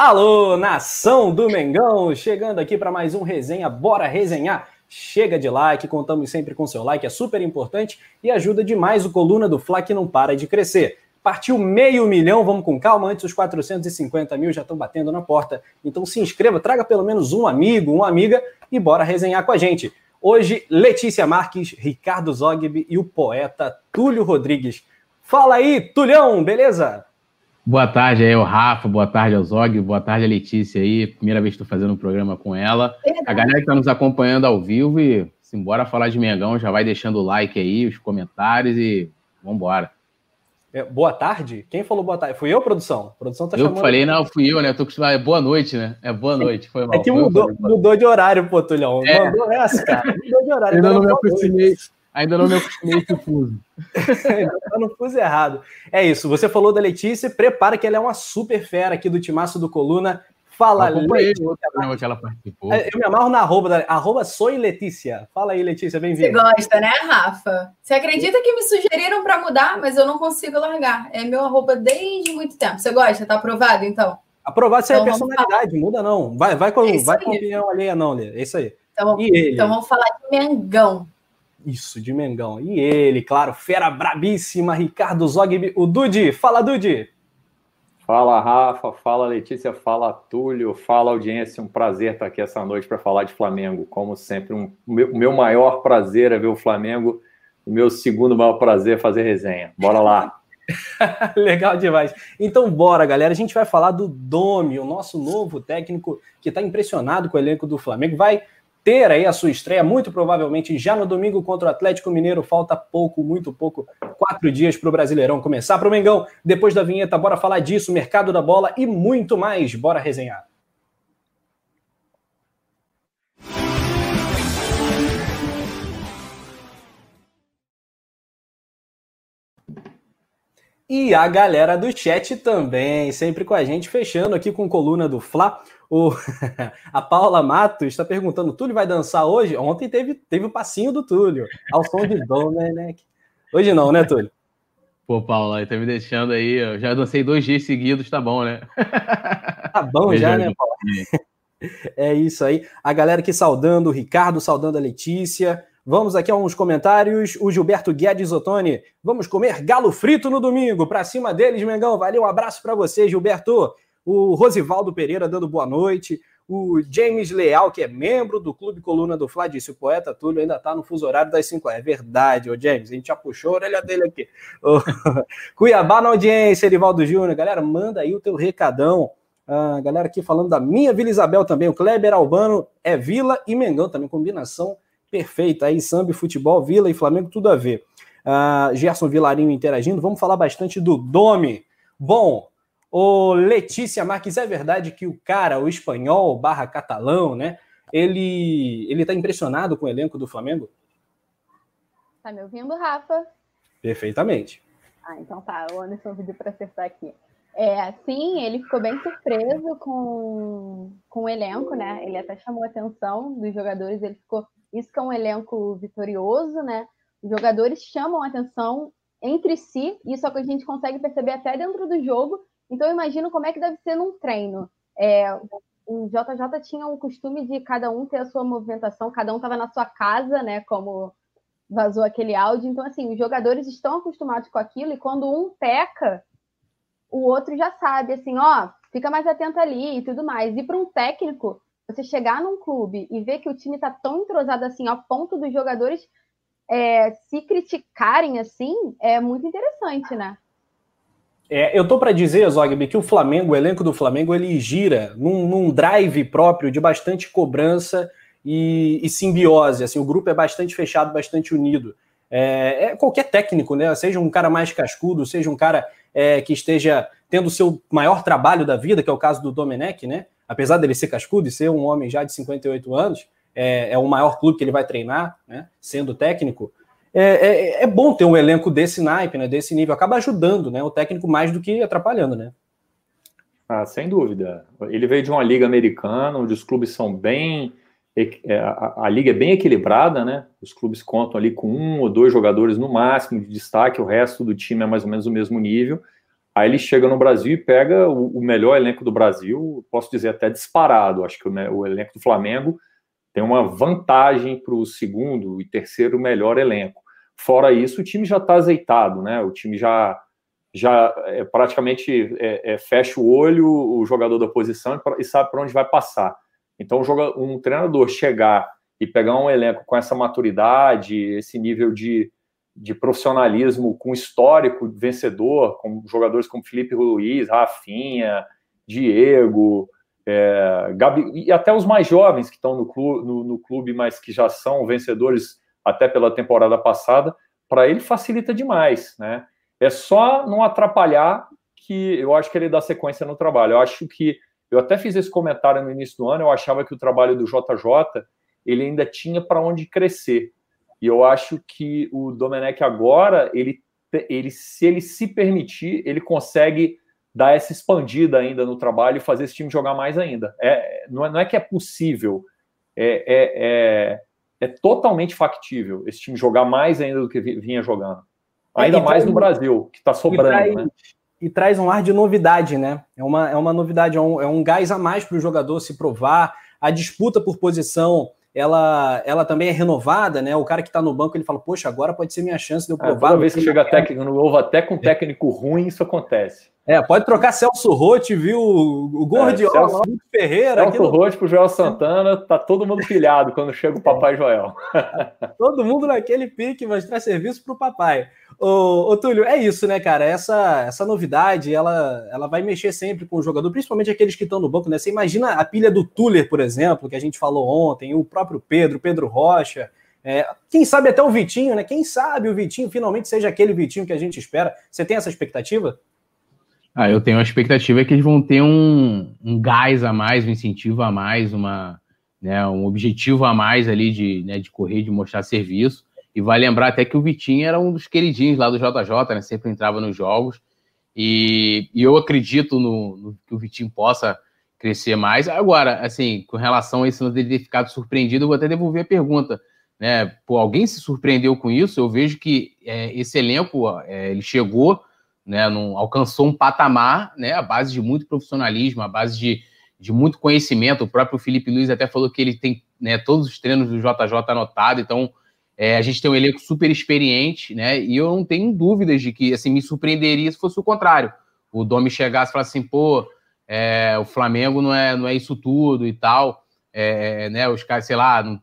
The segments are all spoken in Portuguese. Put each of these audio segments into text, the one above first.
Alô, nação do Mengão, chegando aqui para mais um resenha, bora resenhar. Chega de like, contamos sempre com seu like, é super importante e ajuda demais o Coluna do Fla que não para de crescer. Partiu meio milhão, vamos com calma, antes os 450 mil já estão batendo na porta. Então se inscreva, traga pelo menos um amigo, uma amiga e bora resenhar com a gente. Hoje, Letícia Marques, Ricardo Zogby e o poeta Túlio Rodrigues. Fala aí, Tulhão, beleza? Boa tarde aí, o Rafa, boa tarde ao Zog, boa tarde a Letícia aí. Primeira vez que estou fazendo um programa com ela. A galera que está nos acompanhando ao vivo e simbora falar de Mengão, já vai deixando o like aí, os comentários e vambora. É, boa tarde? Quem falou boa tarde? Fui eu, produção? A produção tá eu chamando. falei, não, fui eu, né? Eu tô acostumado. É boa noite, né? É boa noite, foi mal. É que mudou, mudou de horário, pô, Tulhão. É. Mandou essa, cara. Mudou de horário. Ainda não me acostumei. Ainda não me acostumei com o fuso. tá no fuso errado. É isso, você falou da Letícia, prepara que ela é uma super fera aqui do timaço do Coluna. Fala, Letícia. Que ela participou. É, eu me amarro na arroba, da, arroba Soy Letícia. Fala aí, Letícia, bem-vinda. Você gosta, né, Rafa? Você acredita que me sugeriram para mudar, mas eu não consigo largar. É meu arroba desde muito tempo. Você gosta? Tá aprovado, então? Aprovado, isso então, é personalidade, muda não. Vai, vai com, é vai com opinião alheia, não, Lê. É isso aí. Então, então vamos falar de Mengão. Isso, de Mengão. E ele, claro, fera brabíssima, Ricardo Zogby, o Dude. Fala, Dude! Fala, Rafa. Fala, Letícia. Fala, Túlio. Fala, audiência. Um prazer estar aqui essa noite para falar de Flamengo. Como sempre, um, o meu, meu maior prazer é ver o Flamengo. O meu segundo maior prazer é fazer resenha. Bora lá! Legal demais. Então, bora, galera. A gente vai falar do Domi, o nosso novo técnico que está impressionado com o elenco do Flamengo. Vai ter aí a sua estreia, muito provavelmente já no domingo contra o Atlético Mineiro. Falta pouco, muito pouco, quatro dias para o Brasileirão começar. Para o Mengão, depois da vinheta, bora falar disso, mercado da bola e muito mais. Bora resenhar. E a galera do chat também, sempre com a gente, fechando aqui com coluna do Fla. O, a Paula Matos está perguntando: Túlio vai dançar hoje? Ontem teve, teve o passinho do Túlio, ao som de Domenech. Hoje não, né, Túlio? Pô, Paula, tá me deixando aí. Eu já dancei dois dias seguidos, tá bom, né? Tá bom já, né, Paula? É isso aí. A galera aqui saudando o Ricardo, saudando a Letícia. Vamos aqui a uns comentários. O Gilberto Guedes Ottoni. Vamos comer galo frito no domingo. Para cima deles, Mengão. Valeu, um abraço para você, Gilberto. O Rosivaldo Pereira dando boa noite. O James Leal, que é membro do Clube Coluna do Fla, disse: o poeta Túlio ainda está no fuso horário das 5 É verdade, ô James. A gente já puxou a orelha dele aqui. Cuiabá na audiência, Erivaldo Júnior. Galera, manda aí o teu recadão. A galera aqui falando da minha Vila Isabel também. O Kleber Albano é Vila e Mengão também. Combinação perfeita aí, samba, futebol, Vila e Flamengo, tudo a ver. Uh, Gerson Vilarinho interagindo, vamos falar bastante do Domi. Bom, o Letícia Marques, é verdade que o cara, o espanhol barra catalão, né? Ele ele tá impressionado com o elenco do Flamengo? Tá me ouvindo, Rafa? Perfeitamente. Ah, então tá. O Anderson pediu para acertar aqui. É, sim, ele ficou bem surpreso com, com o elenco, né? Ele até chamou a atenção dos jogadores, ele ficou isso que é um elenco vitorioso, né? Os jogadores chamam atenção entre si, isso é o que a gente consegue perceber até dentro do jogo. Então, eu imagino como é que deve ser num treino. É, o JJ tinha o costume de cada um ter a sua movimentação, cada um estava na sua casa, né? Como vazou aquele áudio. Então, assim, os jogadores estão acostumados com aquilo, e quando um peca, o outro já sabe, assim, ó, fica mais atento ali e tudo mais. E para um técnico, você chegar num clube e ver que o time está tão entrosado assim, a ponto dos jogadores é, se criticarem assim, é muito interessante, né? É, eu tô para dizer, Zogby, que o Flamengo, o elenco do Flamengo, ele gira num, num drive próprio de bastante cobrança e, e, simbiose. Assim, o grupo é bastante fechado, bastante unido. É, é, qualquer técnico, né? Seja um cara mais cascudo, seja um cara é, que esteja tendo o seu maior trabalho da vida, que é o caso do Domenech, né? apesar dele ser cascudo e ser um homem já de 58 anos, é, é o maior clube que ele vai treinar, né, sendo técnico, é, é, é, bom ter um elenco desse naipe, né, desse nível, acaba ajudando né, o técnico mais do que atrapalhando, né? Ah, sem dúvida. Ele veio de uma liga americana, onde os clubes são bem. É, a, a, liga é bem equilibrada, né? Os clubes contam ali com um ou dois jogadores no máximo de destaque, o resto do time é mais ou menos o mesmo nível. Aí ele chega no Brasil e pega o, melhor elenco do Brasil, posso dizer até disparado. Acho que o elenco do Flamengo tem uma vantagem para o segundo e terceiro melhor elenco. Fora isso, o time já está azeitado, né? O time já já é, praticamente é, é, fecha o olho o jogador da posição e, sabe para onde vai passar. Então, um treinador chegar e pegar um elenco com essa maturidade, esse nível de, de profissionalismo com histórico vencedor, com jogadores como Felipe Luiz, Rafinha, Diego, é, Gabi, e até os mais jovens que estão no no, no clube, mas que já são vencedores até pela temporada passada, para ele facilita demais, né? É só não atrapalhar que eu acho que ele dá sequência no trabalho. Eu acho que eu até fiz esse comentário no início do ano, eu achava que o trabalho do JJ ele ainda tinha para onde crescer. E eu acho que o Domenech agora, ele, ele se ele se permitir, ele consegue dar essa expandida ainda no trabalho e fazer esse time jogar mais ainda. É, não, é, não é que é possível, é, é, é, é totalmente factível esse time jogar mais ainda do que vinha jogando. Ainda mais no Brasil, que está sobrando, e traz, né? E traz um ar de novidade, né? É uma, é uma novidade, é um, é um gás a mais para o jogador se provar. A disputa por posição, ela, ela também é renovada, né? O cara que está no banco, ele fala, poxa, agora pode ser minha chance de eu é, provar. É, toda vez que chega técnico novo, até com técnico ruim, isso acontece. É, pode trocar Celso Rotti, viu? O Gordiola, é, Celso, Ferreira. Celso aquilo... Rotti pro Joel Santana, tá todo mundo pilhado quando chega o Papai Joel. todo mundo naquele pique, mostrar serviço pro papai. Ô, ô, Túlio, é isso, né, cara? Essa, essa novidade, ela, ela vai mexer sempre com o jogador, principalmente aqueles que estão no banco, né? Você imagina a pilha do Tuller, por exemplo, que a gente falou ontem, o próprio Pedro, Pedro Rocha, é, quem sabe até o Vitinho, né? Quem sabe o Vitinho finalmente seja aquele Vitinho que a gente espera. Você tem essa expectativa? Ah, eu tenho a expectativa que eles vão ter um, um gás a mais, um incentivo a mais, uma, né, um objetivo a mais ali de, né, de correr, de mostrar serviço. E vai lembrar até que o Vitinho era um dos queridinhos lá do JJ, né? Sempre entrava nos jogos. E, e eu acredito no, no, que o Vitinho possa crescer mais. Agora, assim, com relação a isso dele ter ficado surpreendido, eu vou até devolver a pergunta. Né? Pô, alguém se surpreendeu com isso? Eu vejo que é, esse elenco é, ele chegou né, num, alcançou um patamar, né, à base de muito profissionalismo, à base de, de muito conhecimento. O próprio Felipe Luiz até falou que ele tem né, todos os treinos do JJ anotado, então é, a gente tem um elenco super experiente, né, e eu não tenho dúvidas de que, assim, me surpreenderia se fosse o contrário. O Domi chegasse e falasse assim, pô, é, o Flamengo não é, não é isso tudo e tal, é, né, os caras, sei lá, não,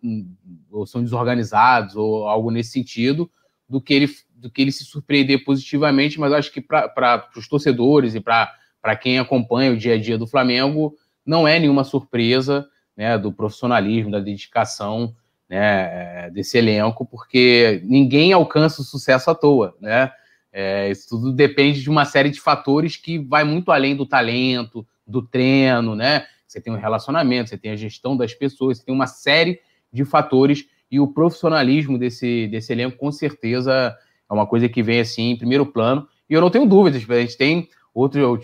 ou são desorganizados ou algo nesse sentido, do que ele do que ele se surpreender positivamente, mas acho que para os torcedores e para quem acompanha o dia a dia do Flamengo, não é nenhuma surpresa né, do profissionalismo, da dedicação né, desse elenco, porque ninguém alcança o sucesso à toa. Né? É, isso tudo depende de uma série de fatores que vai muito além do talento, do treino, né? Você tem o relacionamento, você tem a gestão das pessoas, você tem uma série de fatores e o profissionalismo desse, desse elenco, com certeza, é uma coisa que vem assim em primeiro plano. E eu não tenho dúvidas, a gente tem outro,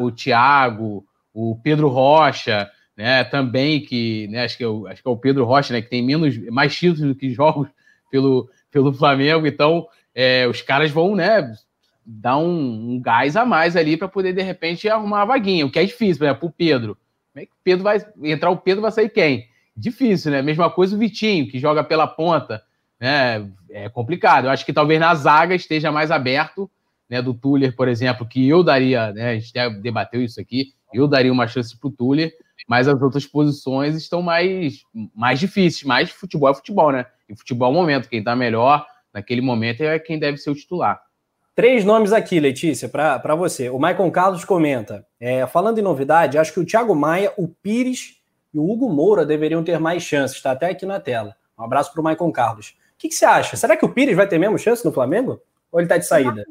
o Thiago, o Pedro Rocha, né, também que, né, acho que, é o, acho que é o Pedro Rocha, né, que tem menos, mais títulos do que jogos pelo, pelo Flamengo, então é, os caras vão, né, dar um, um gás a mais ali para poder, de repente, arrumar a vaguinha, o que é difícil, por exemplo, o Pedro. Como é que o Pedro vai entrar o Pedro, vai sair quem? Difícil, né? Mesma coisa o Vitinho, que joga pela ponta né, é complicado. Eu acho que talvez na zaga esteja mais aberto, né, do Tuller, por exemplo, que eu daria, né, a gente debateu isso aqui, eu daria uma chance para o Tuller, mas as outras posições estão mais, mais difíceis, mais futebol é futebol, né? E futebol é o momento, quem está melhor naquele momento é quem deve ser o titular. Três nomes aqui, Letícia, para você. O Maicon Carlos comenta: é, falando em novidade, acho que o Thiago Maia, o Pires e o Hugo Moura deveriam ter mais chances. Está até aqui na tela. Um abraço para o Maicon Carlos que, que você acha? Será que o Pires vai ter mesmo chance no Flamengo? Ou ele tá de saída?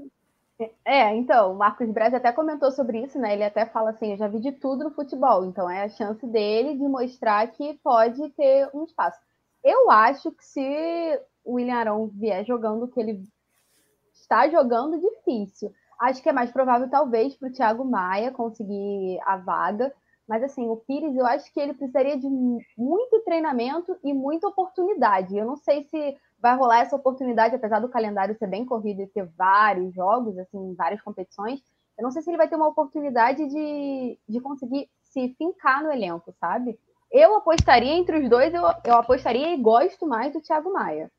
É, então, o Marcos Braz até comentou sobre isso, né? Ele até fala assim: eu já vi de tudo no futebol, então é a chance dele de mostrar que pode ter um espaço. Eu acho que se o William Arão vier jogando o que ele está jogando, difícil. Acho que é mais provável, talvez, para o Thiago Maia conseguir a vaga. Mas assim, o Pires, eu acho que ele precisaria de muito treinamento e muita oportunidade. Eu não sei se vai rolar essa oportunidade, apesar do calendário ser bem corrido e ter vários jogos, assim, várias competições. eu não sei se ele vai ter uma oportunidade de, de conseguir se fincar no elenco, sabe? Eu apostaria entre os dois, eu, eu apostaria e gosto mais do Thiago Maia.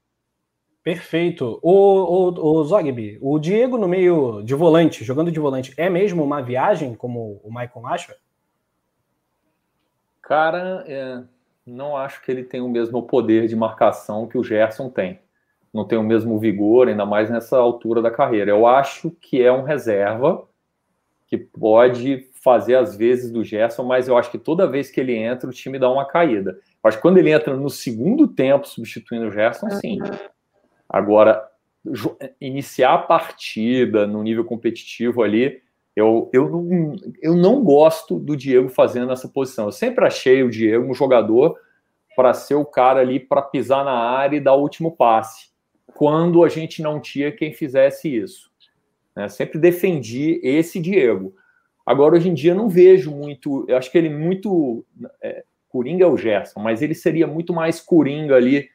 Perfeito. O, o, o Zogby, o Diego no meio de volante, jogando de volante, é mesmo uma viagem, como o Michael acha? Cara, é, não acho que ele tem o mesmo poder de marcação que o Gerson tem. Não tem o mesmo vigor, ainda mais nessa altura da carreira. Eu acho que é um reserva que pode fazer as vezes do Gerson, mas eu acho que toda vez que ele entra, o time dá uma caída. Eu acho que quando ele entra no segundo tempo, substituindo o Gerson, sim. Agora, iniciar a partida no nível competitivo ali, eu, eu, não, eu não gosto do Diego fazendo essa posição. Eu sempre achei o Diego um jogador para ser o cara ali para pisar na área e dar o último passe, quando a gente não tinha quem fizesse isso. Né? Sempre defendi esse Diego. Agora, hoje em dia, não vejo muito. Eu acho que ele muito. É, Coringa é o Gerson, mas ele seria muito mais Coringa ali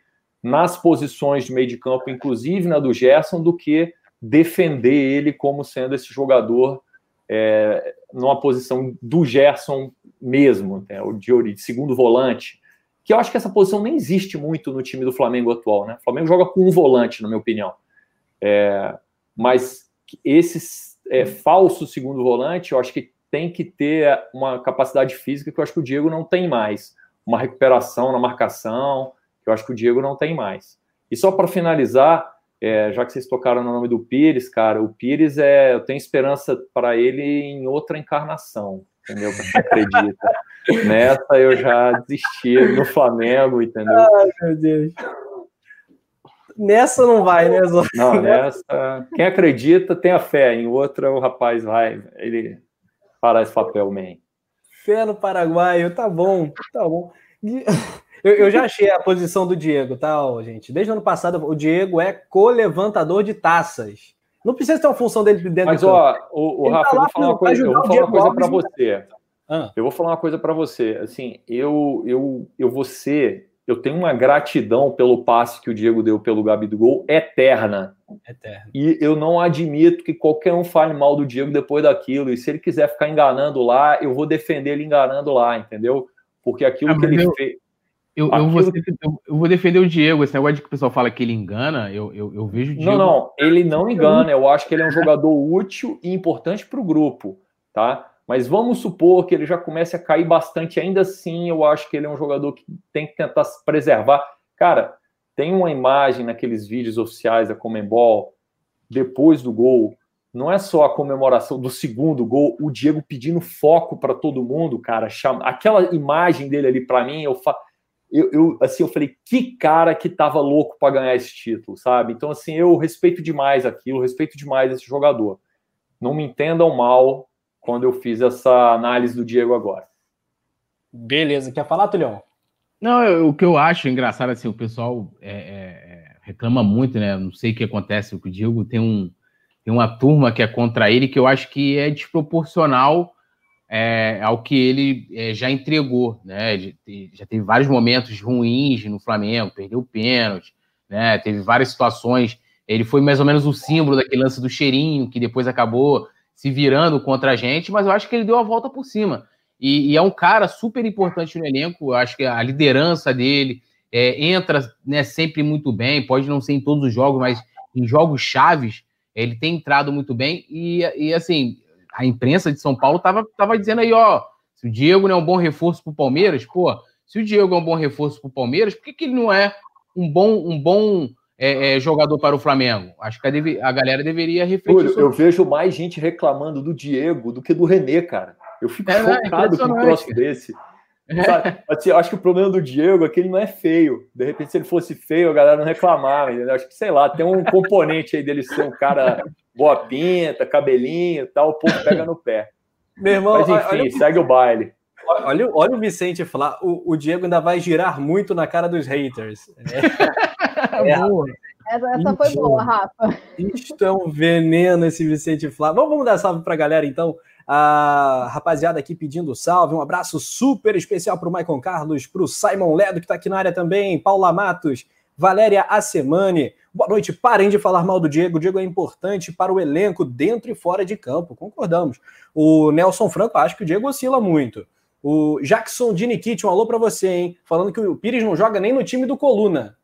nas posições de meio de campo, inclusive na do Gerson, do que defender ele como sendo esse jogador é, numa posição do Gerson mesmo, né, o de, de segundo volante, que eu acho que essa posição nem existe muito no time do Flamengo atual. Né? O Flamengo joga com um volante, na minha opinião. É, mas esse é, falso segundo volante, eu acho que tem que ter uma capacidade física que eu acho que o Diego não tem mais. Uma recuperação na marcação, que eu acho que o Diego não tem mais. E só para finalizar, é, já que vocês tocaram no nome do Pires, cara, o Pires é, eu tenho esperança para ele em outra encarnação, entendeu? Pra quem acredita. Nessa eu já desisti no Flamengo, entendeu? Ai, meu Deus. Nessa não vai, né, Zó? Não, nessa. Quem acredita tem a fé, em outra o rapaz vai, ele fará esse papel, man. Fé no Paraguai, tá bom, tá bom. Eu, eu, já achei a posição do Diego, tá, gente? Desde o ano passado, o Diego é co-levantador de taças. Não precisa ter uma função dele dentro Mas, do ó, o, o Rafa, tá eu vou falar uma coisa, eu vou falar uma coisa para você. Ah. Eu vou falar uma coisa para você. Assim, eu, eu, eu vou ser, eu tenho uma gratidão pelo passe que o Diego deu pelo Gabi do gol eterna. Eterna. E eu não admito que qualquer um fale mal do Diego depois daquilo. E se ele quiser ficar enganando lá, eu vou defender ele enganando lá, entendeu? Porque aquilo ah, que ele eu... fez eu, eu, vou, eu, vou, defender o Diego. Esse negócio de que o pessoal fala que ele engana, eu, eu, eu vejo o Diego. Não, não, ele não engana. Eu acho que ele é um jogador útil e importante para o grupo, tá? Mas vamos supor que ele já comece a cair bastante. Ainda assim, eu acho que ele é um jogador que tem que tentar se preservar. Cara, tem uma imagem naqueles vídeos oficiais da Comembol, depois do gol. Não é só a comemoração do segundo gol, o Diego pedindo foco para todo mundo, cara. Chama... Aquela imagem dele ali, para mim, eu falo eu, eu, assim, eu falei, que cara que tava louco para ganhar esse título, sabe? Então, assim, eu respeito demais aquilo, respeito demais esse jogador. Não me entendam mal quando eu fiz essa análise do Diego agora. Beleza, quer falar, Tulhão? Não, eu, o que eu acho engraçado, assim, o pessoal é, é, é, reclama muito, né? Não sei o que acontece com o Diego, tem, um, tem uma turma que é contra ele que eu acho que é desproporcional é, ao que ele é, já entregou, né? Já teve vários momentos ruins no Flamengo, perdeu pênalti, né? Teve várias situações. Ele foi mais ou menos o símbolo daquele lance do cheirinho, que depois acabou se virando contra a gente, mas eu acho que ele deu a volta por cima. E, e é um cara super importante no elenco. Eu acho que a liderança dele é, entra né, sempre muito bem. Pode não ser em todos os jogos, mas em jogos chaves ele tem entrado muito bem. E, e assim, a imprensa de São Paulo estava tava dizendo aí, ó, se o Diego não é um bom reforço para o Palmeiras, pô, se o Diego é um bom reforço para o Palmeiras, por que, que ele não é um bom, um bom é, é, jogador para o Flamengo? Acho que a, deve, a galera deveria refletir. sobre... Eu vejo mais gente reclamando do Diego do que do René, cara. Eu fico é, chocado com um troço desse. Assim, eu acho que o problema do Diego é que ele não é feio. De repente, se ele fosse feio, a galera não reclamava. Entendeu? Acho que, sei lá, tem um componente aí dele ser um cara boa pinta, cabelinho e tal, o povo pega no pé. Meu irmão, Mas enfim, olha, segue o baile. Olha, olha o Vicente falar, o, o, Diego ainda vai girar muito na cara dos haters. É, é, essa, essa foi boa, Rafa. Isto é um veneno esse Vicente Flávio. Vamos, vamos dar salve para a galera, então. A rapaziada aqui pedindo salve. Um abraço super especial para o Maicon Carlos, para o Simon Ledo, que está aqui na área também, Paula Matos, Valéria Assemani. Boa noite. Parem de falar mal do Diego. O Diego é importante para o elenco dentro e fora de campo. Concordamos. O Nelson Franco, acho que o Diego oscila muito. O Jackson Diniquite, um alô para você, hein? Falando que o Pires não joga nem no time do Coluna.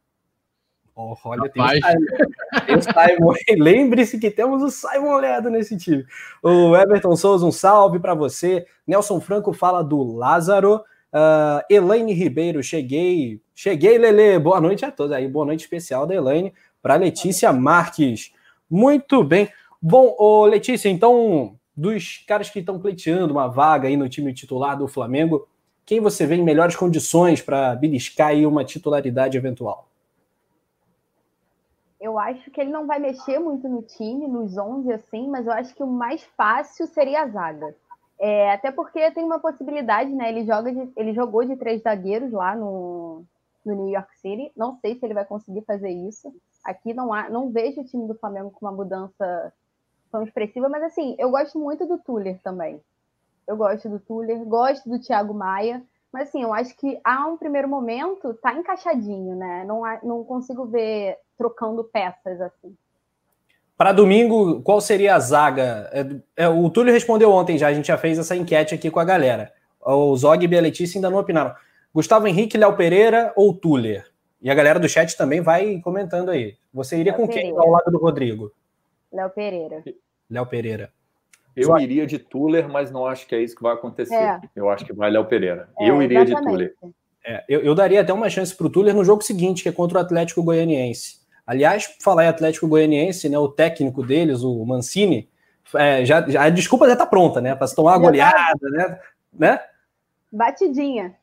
Oh, olha, tem o Simon. Simon. Lembre-se que temos o Simon Ledo nesse time. O Everton Souza, um salve para você. Nelson Franco fala do Lázaro. Uh, Elaine Ribeiro, cheguei. Cheguei, Lele. Boa noite a todos aí. Boa noite especial da Elaine para Letícia Marques. Muito bem. Bom, ô Letícia, então dos caras que estão pleiteando uma vaga aí no time titular do Flamengo, quem você vê em melhores condições para beliscar aí uma titularidade eventual? Eu acho que ele não vai mexer muito no time, nos 11 assim, mas eu acho que o mais fácil seria a zaga. É, até porque tem uma possibilidade, né? Ele, joga de, ele jogou de três zagueiros lá no, no New York City. Não sei se ele vai conseguir fazer isso. Aqui não, há, não vejo o time do Flamengo com uma mudança tão expressiva, mas assim, eu gosto muito do Tuller também. Eu gosto do Tuller, gosto do Thiago Maia, mas assim, eu acho que há um primeiro momento tá encaixadinho, né? Não, não consigo ver trocando peças assim. Para domingo, qual seria a zaga? É, é, o Túlio respondeu ontem já, a gente já fez essa enquete aqui com a galera. O Zog e a Letícia ainda não opinaram. Gustavo Henrique, Léo Pereira ou Tuller? E a galera do chat também vai comentando aí. Você iria Léo com Pereira. quem ao lado do Rodrigo? Léo Pereira. Léo Pereira. Eu Só... iria de Tuller, mas não acho que é isso que vai acontecer. É. Eu acho que vai Léo Pereira. É, eu iria exatamente. de Tuller. É, eu, eu, daria até uma chance para o Tuller no jogo seguinte, que é contra o Atlético Goianiense. Aliás, falar em Atlético Goianiense, né, o técnico deles, o Mancini, é, já, já, a desculpa já está pronta, né? Para se tomar uma já goleada, tá... né? né? Batidinha.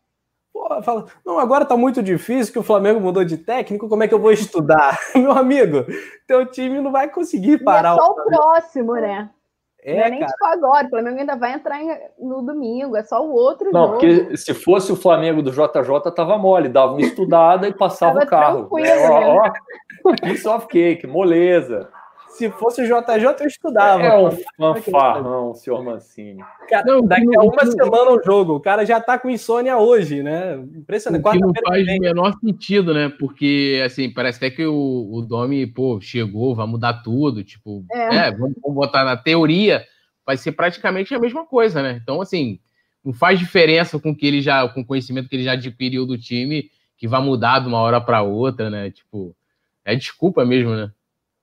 Pô, fala, não, agora tá muito difícil que o Flamengo mudou de técnico, como é que eu vou estudar? Meu amigo, teu time não vai conseguir parar. E é só o, o próximo, né? É, não é nem cara. tipo agora, o Flamengo ainda vai entrar no domingo, é só o outro não, jogo. porque se fosse o Flamengo do JJ, tava mole, dava uma estudada e passava o carro. Né? Ó, né? ó, piece of cake, moleza. Se fosse o JJ, eu estudava. É um fanfarrão, senhor Mancini. Cara, não, daqui a uma semana o jogo, o cara já tá com insônia hoje, né? Impressionante. O que não faz o menor sentido, né? Porque, assim, parece até que o, o Domi, pô, chegou, vai mudar tudo. Tipo, é, é vamos, vamos botar na teoria, vai ser praticamente a mesma coisa, né? Então, assim, não faz diferença com que ele já, com o conhecimento que ele já adquiriu do time, que vai mudar de uma hora para outra, né? Tipo, é desculpa mesmo, né?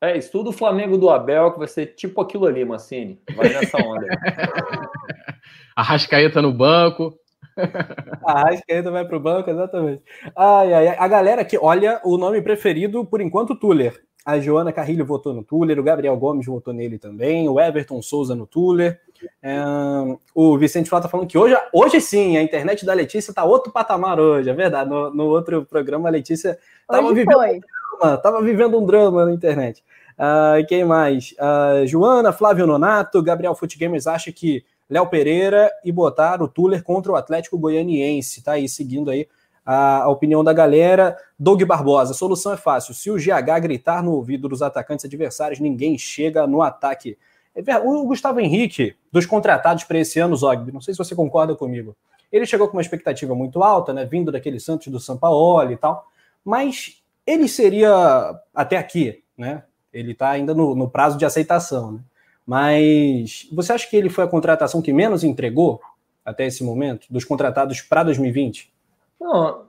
É, estuda o Flamengo do Abel, que vai ser tipo aquilo ali, Mancini. Vai nessa onda. Arrascaeta no banco. Arrascaeta vai para o banco, exatamente. Ai, ai, a galera que olha o nome preferido, por enquanto, Tuller. A Joana Carrilho votou no Tuller, o Gabriel Gomes votou nele também, o Everton Souza no Tuller. É, o Vicente Flá tá falando que hoje, hoje sim, a internet da Letícia tá outro patamar hoje, é verdade. No, no outro programa, a Letícia estava vivendo, um drama, tava vivendo um drama na internet. Uh, quem mais? Uh, Joana, Flávio Nonato, Gabriel Footgamers acha que Léo Pereira e botar o Tuller contra o Atlético Goianiense. Tá aí seguindo aí a, a, opinião da galera. Doug Barbosa, a solução é fácil. Se o GH gritar no ouvido dos atacantes adversários, ninguém chega no ataque. É o Gustavo Henrique, dos contratados para esse ano, Zogby, não sei se você concorda comigo. Ele chegou com uma expectativa muito alta, né? Vindo daquele Santos do Sampaoli e tal. Mas ele seria, até aqui, né? Ele está ainda no, no, prazo de aceitação, né? Mas você acha que ele foi a contratação que menos entregou até esse momento, dos contratados para 2020? Não,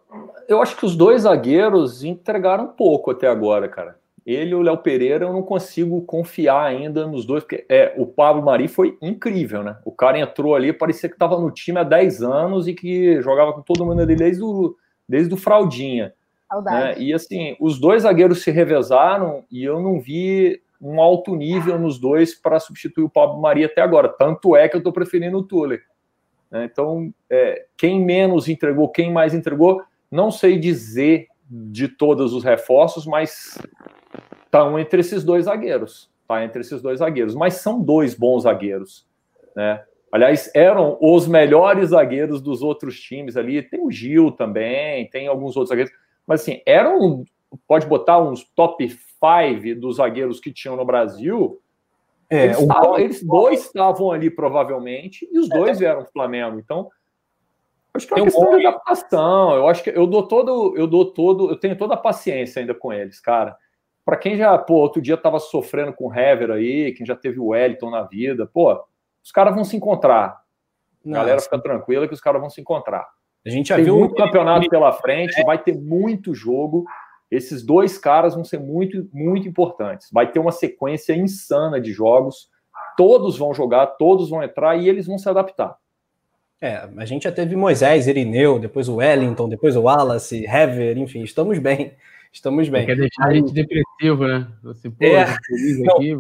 eu acho que os dois zagueiros entregaram pouco até agora, cara. Ele e o Léo Pereira eu não consigo confiar ainda nos dois, porque é, o Pablo Mari foi incrível, né? O cara entrou ali, parecia que estava no time há 10 anos e que jogava com todo mundo ali desde o, desde o Fraldinha. Né? E assim, os dois zagueiros se revezaram e eu não vi um alto nível nos dois para substituir o Pablo Maria até agora. Tanto é que eu estou preferindo o Tuller. Né? Então, é, quem menos entregou, quem mais entregou, não sei dizer de todos os reforços, mas estão entre esses dois zagueiros. Tá entre esses dois zagueiros. Mas são dois bons zagueiros. Né? Aliás, eram os melhores zagueiros dos outros times ali. Tem o Gil também, tem alguns outros zagueiros mas assim, eram, pode botar uns top 5 dos zagueiros que tinham no Brasil. É, eles, estavam, eles dois estavam ali provavelmente, e os dois é. vieram do Flamengo. Então, acho que é uma questão bom. de adaptação. Eu acho que eu dou todo, eu dou todo, eu tenho toda a paciência ainda com eles, cara. Para quem já, pô, outro dia tava sofrendo com o Hever aí, quem já teve o Wellington na vida, pô, os caras vão se encontrar. A galera fica tranquila que os caras vão se encontrar. A gente já Tem viu muito campeonato pela frente, é. vai ter muito jogo. Esses dois caras vão ser muito, muito importantes. Vai ter uma sequência insana de jogos. Todos vão jogar, todos vão entrar e eles vão se adaptar. É, a gente já teve Moisés, Irineu, depois o Wellington, depois o Wallace, Hever, enfim, estamos bem. Estamos bem. Quer deixar a gente depressivo, né? Você, pô, é, não, aqui.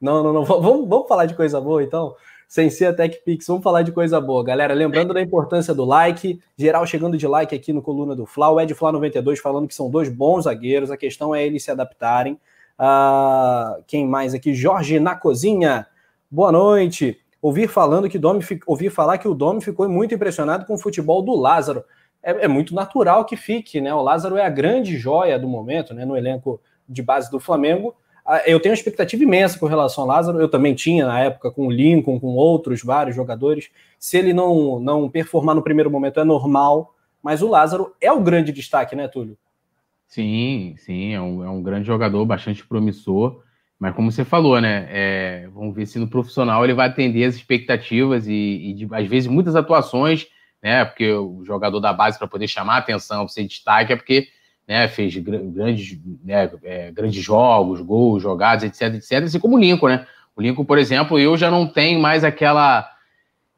não, não, não, vamos, vamos falar de coisa boa, então? Sem ser a TechPix, vamos falar de coisa boa. Galera, lembrando da importância do like, geral chegando de like aqui no Coluna do Fla, o Ed Fla 92 falando que são dois bons zagueiros, a questão é eles se adaptarem. Uh, quem mais aqui? Jorge na cozinha. Boa noite ouvir falando que Domi, ouvir falar que o Domi ficou muito impressionado com o futebol do Lázaro. É, é, muito natural que fique, né? O Lázaro é a grande joia do momento, né? No elenco de base do Flamengo. Ah, eu tenho uma expectativa imensa com relação ao Lázaro. Eu também tinha na época com o Lincoln, com outros vários jogadores. Se ele não, não performar no primeiro momento é normal, mas o Lázaro é o grande destaque, né, Túlio? Sim, sim, é um, é um grande jogador, bastante promissor. Mas como você falou, né? É, vamos ver se no profissional ele vai atender as expectativas e, e de, às vezes muitas atuações, né? Porque o jogador da base para poder chamar a atenção, ser destaque, é porque né, fez grandes, né, é, grandes jogos, gols, jogadas, etc, etc. Assim como o Lincoln, né? O Lincoln, por exemplo, eu já não tenho mais aquela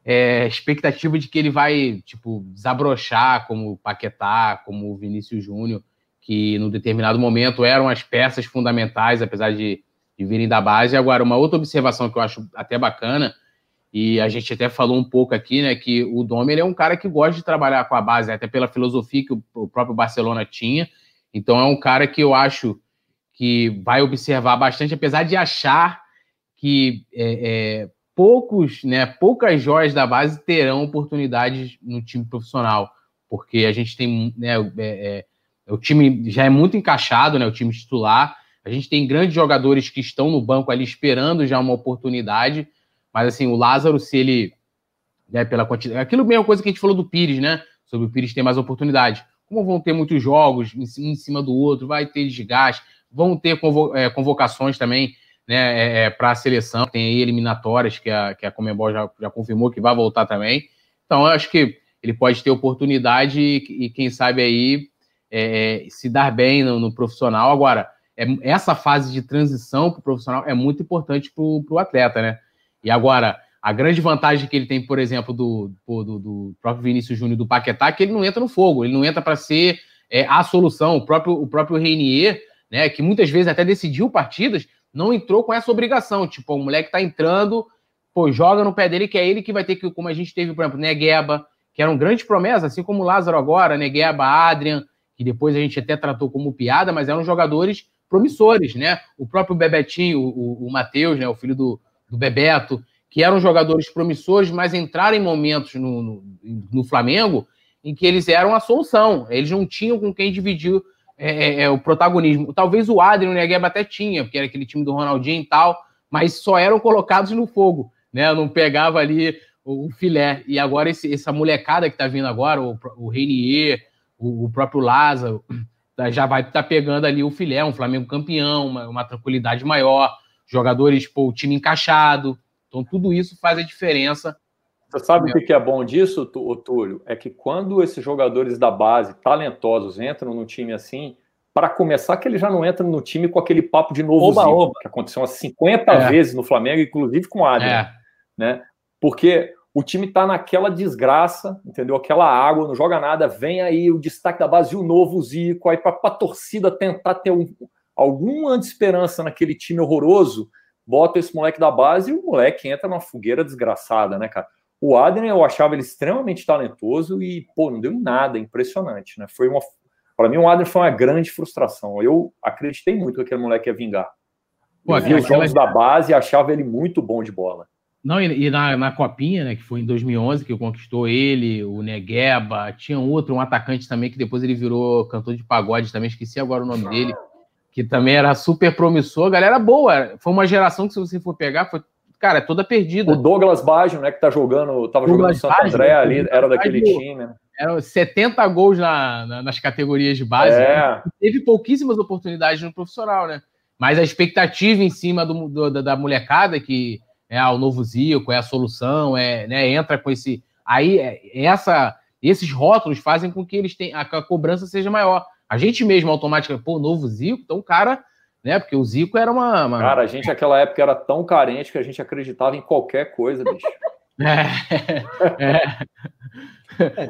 é, expectativa de que ele vai, tipo, desabrochar como o Paquetá, como o Vinícius Júnior, que no determinado momento eram as peças fundamentais, apesar de de virem da base. Agora, uma outra observação que eu acho até bacana, e a gente até falou um pouco aqui, né, que o Domer é um cara que gosta de trabalhar com a base, até pela filosofia que o próprio Barcelona tinha. Então, é um cara que eu acho que vai observar bastante, apesar de achar que é, é, poucos, né, poucas joias da base terão oportunidades no time profissional, porque a gente tem, né, é, é, o time já é muito encaixado, né, o time titular, a gente tem grandes jogadores que estão no banco ali esperando já uma oportunidade, mas assim, o Lázaro, se ele, né, pela quantidade, aquilo mesma coisa que a gente falou do Pires, né, sobre o Pires ter mais oportunidade. Como vão ter muitos jogos um em cima do outro, vai ter desgaste, vão ter é, convocações também, né, é, é para a seleção, tem aí eliminatórias que a, que a Comembol já, já confirmou que vai voltar também. Então, eu acho que ele pode ter oportunidade e, e quem sabe aí é, é se dar bem no, no profissional. Agora, é, essa fase de transição para o profissional é muito importante para o atleta, né? E agora, a grande vantagem que ele tem, por exemplo, do, do, do próprio Vinícius Júnior do Paquetá, é que ele não entra no fogo, ele não entra para ser é, a solução. O próprio, o próprio Reinier, né, que muitas vezes até decidiu partidas, não entrou com essa obrigação. Tipo, o moleque tá entrando, pô, joga no pé dele, que é ele que vai ter que, como a gente teve, por exemplo, Negueba, que eram grandes promessas, assim como o Lázaro agora, Negueba, Adrian, que depois a gente até tratou como piada, mas eram jogadores promissores, né? O próprio Bebetinho, o, o Matheus, né? O filho do, do Bebeto, que eram jogadores promissores, mas entraram em momentos no, no, no, Flamengo em que eles eram a solução. Eles não tinham com quem dividir é, é, é o protagonismo. Talvez o Adrian o Negueba até tinha, porque era aquele time do Ronaldinho e tal, mas só eram colocados no fogo, né? Não pegava ali o, o filé. E agora esse, essa molecada que tá vindo agora, o, o Reinier, o, o próprio Lázaro, Tá, já vai estar tá pegando ali o filé, um Flamengo campeão, uma, uma tranquilidade maior, jogadores, pô, o time encaixado. Então, tudo isso faz a diferença. Você sabe o que é bom disso, Túlio? É que quando esses jogadores da base, talentosos, entram no time assim, para começar, que ele já não entra no time com aquele papo de novo oba, zico, oba. que aconteceu umas 50 é. vezes no Flamengo, inclusive com o Adrian. É. Né? Porque o time tá naquela desgraça, entendeu? Aquela água, não joga nada, vem aí o destaque da base e o novo Zico, aí para a torcida tentar ter um, alguma esperança naquele time horroroso, bota esse moleque da base e o moleque entra numa fogueira desgraçada, né, cara? O Adrian, eu achava ele extremamente talentoso e, pô, não deu em nada, impressionante, né? Foi uma. Para mim, o Adrian foi uma grande frustração. Eu acreditei muito que aquele moleque ia vingar. Pô, eu vi os jogos da base e achava ele muito bom de bola. Não, e, e na, na, Copinha, né, que foi em 2011, que conquistou ele, o Negueba, tinha outro, um atacante também, que depois ele virou cantor de pagode também, esqueci agora o nome dele, que também era super promissor, galera boa, foi uma geração que se você for pegar, foi, cara, é toda perdida. O Douglas Baggio, né, que tá jogando, tava Douglas jogando no Santo André ali, era daquele time, né? eram 70 gols na, na, nas categorias de base. É. Né? Teve pouquíssimas oportunidades no profissional, né? Mas a expectativa em cima do, do, da molecada, que é ah, o novo Zico, é a solução, é, né, entra com esse. Aí, é, essa, esses rótulos fazem com que eles tenham, a, a cobrança seja maior. A gente mesmo automaticamente, pô, novo Zico, então o cara né? Porque o Zico era uma, uma, Cara, a gente naquela época era tão carente que a gente acreditava em qualquer coisa, bicho. É, é.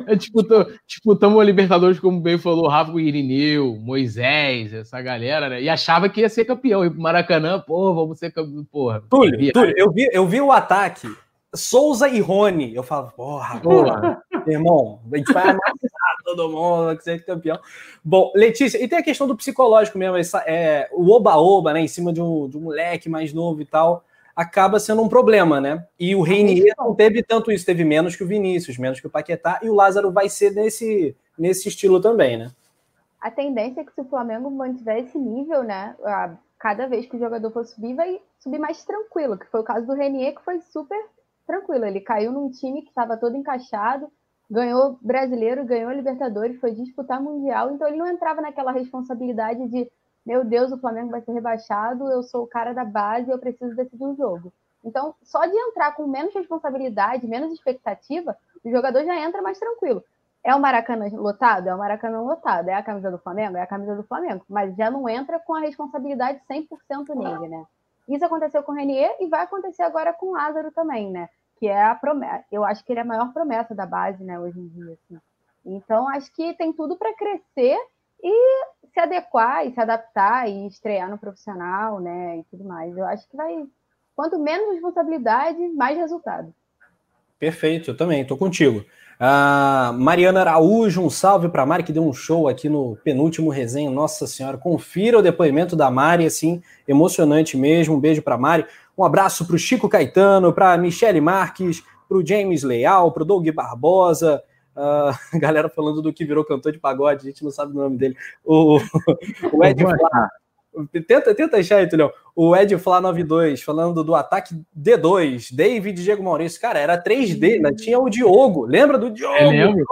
é disputou, disputamos a Libertadores, como bem falou, Rafa Irineu, Moisés, essa galera, né? E achava que ia ser campeão. E pro Maracanã, pô, vamos ser campeão. Porra, Túlio, Túlio, eu, vi, eu vi o ataque. Souza e Rony. Eu falo, porra, porra, irmão, a gente vai amassar todo mundo, que ser campeão. Bom, Letícia, e tem a questão do psicológico mesmo, essa, é, o oba-oba, né, em cima de um, de um moleque mais novo e tal acaba sendo um problema, né? E o Reinier não teve tanto isso, teve menos que o Vinícius, menos que o Paquetá, e o Lázaro vai ser nesse, nesse estilo também, né? A tendência é que se o Flamengo mantiver esse nível, né? Cada vez que o jogador for subir, vai subir mais tranquilo, que foi o caso do Renier, que foi super tranquilo. Ele caiu num time que estava todo encaixado, ganhou brasileiro, ganhou Libertadores, foi disputar Mundial, então ele não entrava naquela responsabilidade de meu Deus, o Flamengo vai ser rebaixado, eu sou o cara da base, eu preciso decidir o jogo. Então, só de entrar com menos responsabilidade, menos expectativa, o jogador já entra mais tranquilo. É o Maracanã lotado? É o Maracanã lotado. É a camisa do Flamengo? É a camisa do Flamengo. Mas já não entra com a responsabilidade 100% nele, né? Isso aconteceu com o Renier e vai acontecer agora com o Lázaro também, né? Que é a promessa. Eu acho que ele é a maior promessa da base, né, hoje em dia. Assim. Então, acho que tem tudo para crescer e se adequar e se adaptar e estrear no profissional, né, e tudo mais. Eu acho que vai quanto menos responsabilidade, mais resultado. Perfeito, eu também, estou contigo. Uh, Mariana Araújo, um salve para a Mari, que deu um show aqui no penúltimo resenha. Nossa Senhora, confira o depoimento da Mari, assim, emocionante mesmo. Um beijo para Mari. Um abraço para o Chico Caetano, para Michele Marques, para o James Leal, para o Doug Barbosa, Uh, galera falando do que virou cantor de pagode, a gente não sabe o nome dele. O, o Ed Flá. Tenta, tenta achar aí, Tulhão. O Ed Flá 92, falando do ataque D2, David e Diego Maurício. Cara, era 3D, né? tinha o Diogo. Lembra do Diogo? Eu lembro.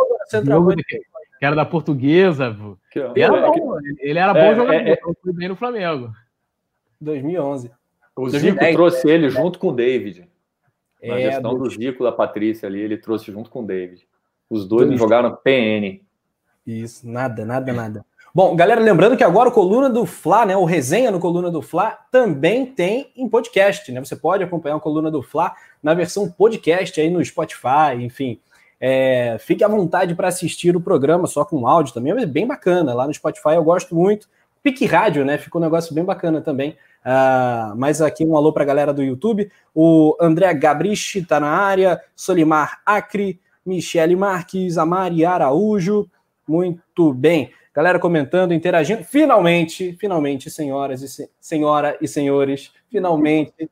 Diogo que era da portuguesa. Ele era bom, ele era bom é, jogador, é, é, foi bem no Flamengo. 2011. O Zico trouxe ele junto com o David. Na é, gestão do Zico, da Patrícia ali, ele trouxe junto com o David. Os dois jogaram PN. Isso, nada, nada, nada. Bom, galera, lembrando que agora o Coluna do Fla, né, o resenha no Coluna do Fla, também tem em podcast, né? Você pode acompanhar o Coluna do Fla na versão podcast aí no Spotify, enfim. É, fique à vontade para assistir o programa só com áudio também, é bem bacana. Lá no Spotify eu gosto muito. Pique Rádio, né? Ficou um negócio bem bacana também. Uh, mas aqui um alô para a galera do YouTube. O André Gabrichi está na área, Solimar Acre, Michele Marques, Amari Araújo. Muito bem. Galera comentando, interagindo. Finalmente, finalmente, senhoras e se... senhora e senhores, finalmente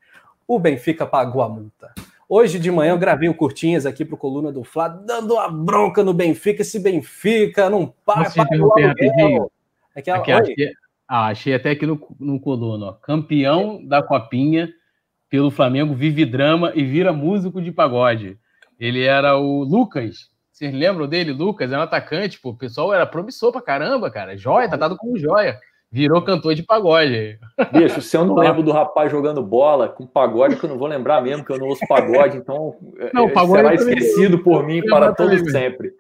o Benfica pagou a multa. Hoje de manhã eu gravei o curtinhas aqui para o Coluna do Flá, dando a bronca no Benfica. Esse Benfica não paga. Aqui, aqui, achei, ah, achei até aqui no, no Coluna, ó, campeão da Copinha pelo Flamengo, vive drama e vira músico de pagode. Ele era o Lucas. Vocês lembram dele? Lucas era um atacante, pô. O pessoal era promissor pra caramba, cara. Joia, tratado como joia. Virou cantor de pagode. Bicho, se eu não lembro do rapaz jogando bola com pagode, que eu não vou lembrar mesmo, que eu não ouço pagode, então não, é, pagode será esquecido também. por mim para todo sempre.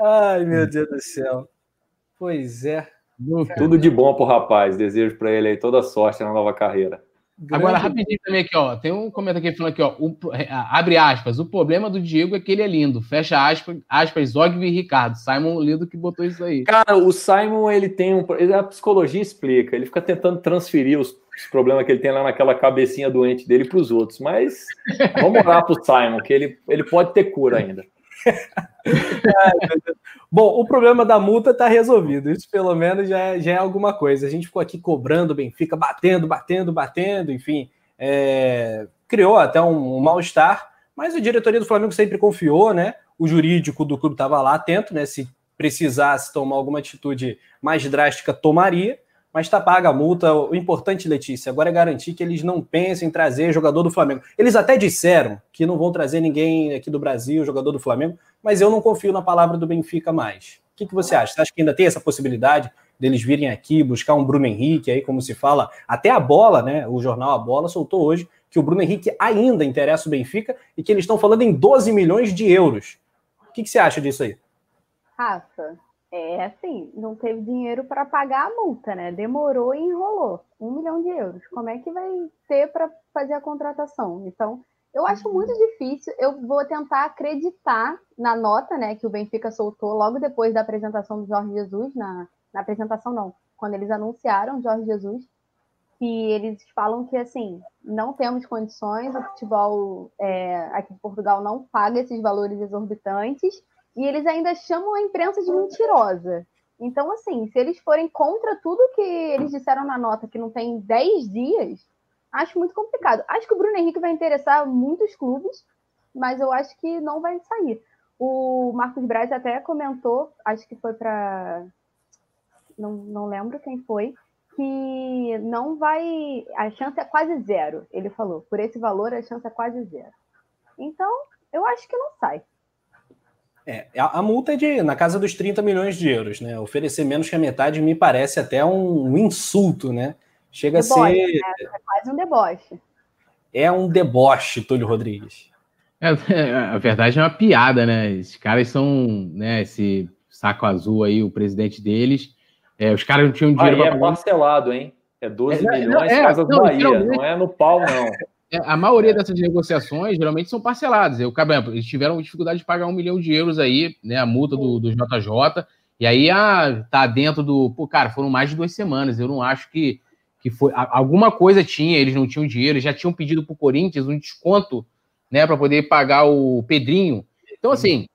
Ai, meu Deus do céu. Pois é. Tudo de bom pro rapaz. Desejo para ele aí toda sorte na nova carreira. Agora, rapidinho também aqui, ó. Tem um comentário aqui falando aqui, ó. O, é, abre aspas. O problema do Diego é que ele é lindo. Fecha aspas, aspas Zogby e Ricardo. Simon Lindo que botou isso aí. Cara, o Simon, ele tem um. A psicologia explica. Ele fica tentando transferir os, os problemas que ele tem lá naquela cabecinha doente dele para os outros. Mas vamos orar pro Simon, que ele, ele pode ter cura ainda. Bom, o problema da multa está resolvido. Isso pelo menos já é, já é alguma coisa. A gente ficou aqui cobrando o Benfica, batendo, batendo, batendo, enfim. É... criou até um, um mal-estar, mas a diretoria do Flamengo sempre confiou, né? O jurídico do clube estava lá atento, né? Se precisasse tomar alguma atitude mais drástica, tomaria. Mas está paga a multa. O importante, Letícia, agora é garantir que eles não pensem em trazer jogador do Flamengo. Eles até disseram que não vão trazer ninguém aqui do Brasil, jogador do Flamengo, mas eu não confio na palavra do Benfica mais. O que, que você acha? Você acha que ainda tem essa possibilidade deles virem aqui buscar um Bruno Henrique, aí como se fala, até a bola, né? O jornal A Bola soltou hoje que o Bruno Henrique ainda interessa o Benfica e que eles estão falando em 12 milhões de euros. O que, que você acha disso aí? Rafa, é assim, não teve dinheiro para pagar a multa, né? Demorou e enrolou. Um milhão de euros. Como é que vai ter para fazer a contratação? Então, eu acho muito difícil. Eu vou tentar acreditar na nota, né, que o Benfica soltou logo depois da apresentação do Jorge Jesus, na, na apresentação não, quando eles anunciaram Jorge Jesus, que eles falam que assim não temos condições, o futebol é, aqui em Portugal não paga esses valores exorbitantes e eles ainda chamam a imprensa de mentirosa. Então, assim, se eles forem contra tudo que eles disseram na nota, que não tem 10 dias, acho muito complicado. Acho que o Bruno Henrique vai interessar muitos clubes, mas eu acho que não vai sair. O Marcos Braz até comentou, acho que foi para. Não, não lembro quem foi, que não vai. A chance é quase zero, ele falou. Por esse valor, a chance é quase zero. Então, eu acho que não sai. É, a, a, multa é de na casa dos 30 milhões de euros, né? Oferecer menos que a metade me parece até um, um insulto, né? Chega deboche, a ser. Né? É quase um deboche. É um deboche, Túlio Rodrigues. É, é, a verdade é uma piada, né? Esses caras são, né? Esse saco azul aí, o presidente deles. É, os caras não tinham dinheiro para. É parcelado, hein? É 12 é, milhões não, é, não, Bahia, não é no pau, não. É, a maioria dessas negociações geralmente são parceladas. Eu, eles tiveram dificuldade de pagar um milhão de euros aí, né? A multa do, do JJ. E aí ah, tá dentro do. Pô, cara, foram mais de duas semanas. Eu não acho que, que foi. Alguma coisa tinha, eles não tinham dinheiro, eles já tinham pedido pro Corinthians um desconto, né, para poder pagar o Pedrinho. Então, assim,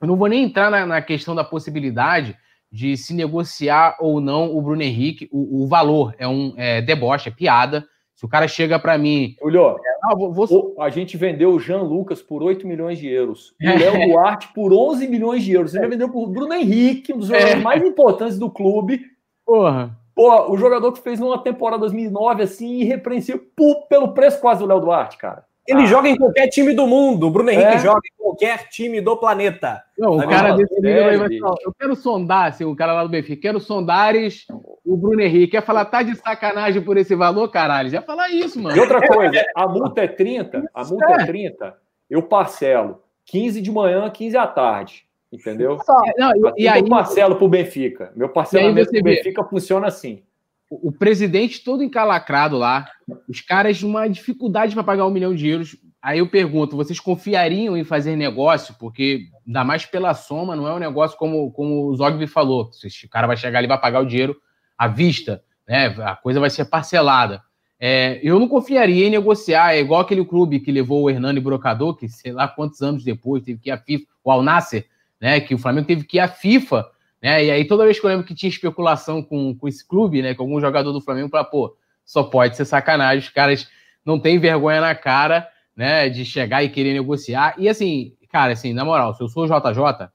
eu não vou nem entrar na, na questão da possibilidade de se negociar ou não o Bruno Henrique. O, o valor é um é, deboche, é piada. Se o cara chega para mim. Julio, ah, vou, vou... a gente vendeu o Jean Lucas por 8 milhões de euros. E o Léo Duarte por 11 milhões de euros. Você já vendeu por Bruno Henrique, um dos jogadores é. mais importantes do clube. Porra. Pô, o jogador que fez numa temporada 2009 assim, irrepreensível, pelo preço quase do Léo Duarte, cara. Ele ah. joga em qualquer time do mundo. O Bruno Henrique é? joga em qualquer time do planeta. Não, o cara desse nível vai falar, eu quero sondar, assim, o cara lá do Benfica, quero sondares o Bruno Henrique. Quer falar, tá de sacanagem por esse valor, caralho? Já falar isso, mano. E outra coisa, a multa é 30, a multa é 30, eu parcelo 15 de manhã, 15 à tarde. Entendeu? Não, e, e aí, eu parcelo pro Benfica. Meu parcelamento pro Benfica funciona assim o presidente todo encalacrado lá, os caras uma dificuldade para pagar um milhão de euros. Aí eu pergunto, vocês confiariam em fazer negócio? Porque, ainda mais pela soma, não é um negócio como, como o Zogby falou. O cara vai chegar ali vai pagar o dinheiro à vista, né? A coisa vai ser parcelada. É, eu não confiaria em negociar, é igual aquele clube que levou o Hernani Brocador, que sei lá quantos anos depois teve que ir à FIFA, o Al Nasser, né? Que o Flamengo teve que ir à FIFA né? E aí, toda vez que eu lembro que tinha especulação com, com esse clube, né? Com algum jogador do Flamengo, para pô, só pode ser sacanagem. Os caras não têm vergonha na cara, né? De chegar e querer negociar. E assim, cara, assim, na moral, se eu sou o JJ,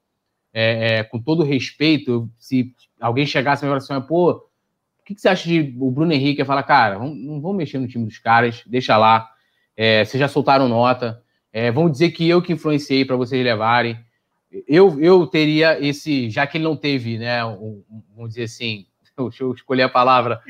é, é, com todo respeito, se alguém chegasse e me assim, pô, o que, que, você acha de o Bruno Henrique? Falar, cara, não mexer no time dos caras, deixa lá. É, vocês já soltaram nota. É, vão dizer que eu que influenciei para vocês levarem eu, eu teria esse, já que ele não teve, né, um, vamos dizer assim, deixa eu escolher a palavra,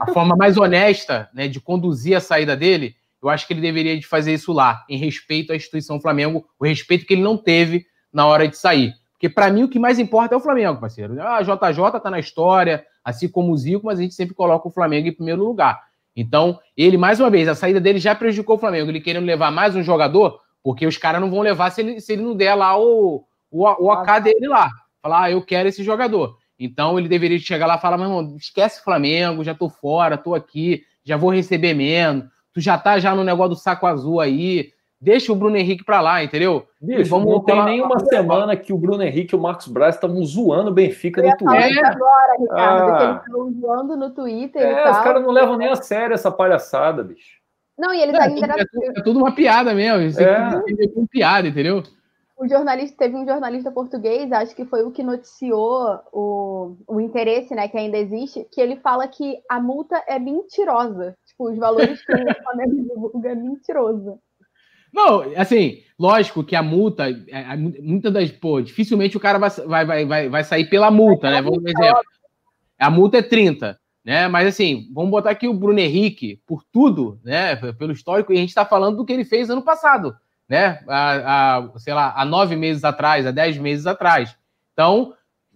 a forma mais honesta né, de conduzir a saída dele, eu acho que ele deveria de fazer isso lá, em respeito à instituição Flamengo, o respeito que ele não teve na hora de sair. Porque para mim o que mais importa é o Flamengo, parceiro. A ah, JJ tá na história, assim como o Zico, mas a gente sempre coloca o Flamengo em primeiro lugar. Então, ele, mais uma vez, a saída dele já prejudicou o Flamengo. Ele querendo levar mais um jogador, porque os caras não vão levar se ele, se ele não der lá o, o, o AK dele lá. Falar, ah, eu quero esse jogador. Então ele deveria chegar lá e falar, meu irmão, esquece Flamengo, já tô fora, tô aqui, já vou receber menos. Tu já tá já no negócio do saco azul aí. Deixa o Bruno Henrique pra lá, entendeu? Bicho, vamos não tem nenhuma semana que o Bruno Henrique e o Marcos Braz estavam zoando o Benfica no Twitter. É. agora, Ricardo, ah. eles estão zoando no Twitter. É, os caras não levam nem a sério essa palhaçada, bicho. Não, e eles é, ainda. É, tudo, é tudo uma piada mesmo. Você é. tem que com piada, entendeu? O jornalista teve um jornalista português, acho que foi o que noticiou o, o interesse, né, que ainda existe, que ele fala que a multa é mentirosa. Tipo, os valores que o Flamengo divulga é mentiroso. Não, assim, lógico que a multa, é, é, muitas das, pô, dificilmente o cara vai, vai, vai, vai sair pela multa, né? Vamos dizer, a multa é 30, né? Mas assim, vamos botar aqui o Bruno Henrique por tudo, né? Pelo histórico, e a gente está falando do que ele fez ano passado, né? A, sei lá, há nove meses atrás, há dez meses atrás. Então,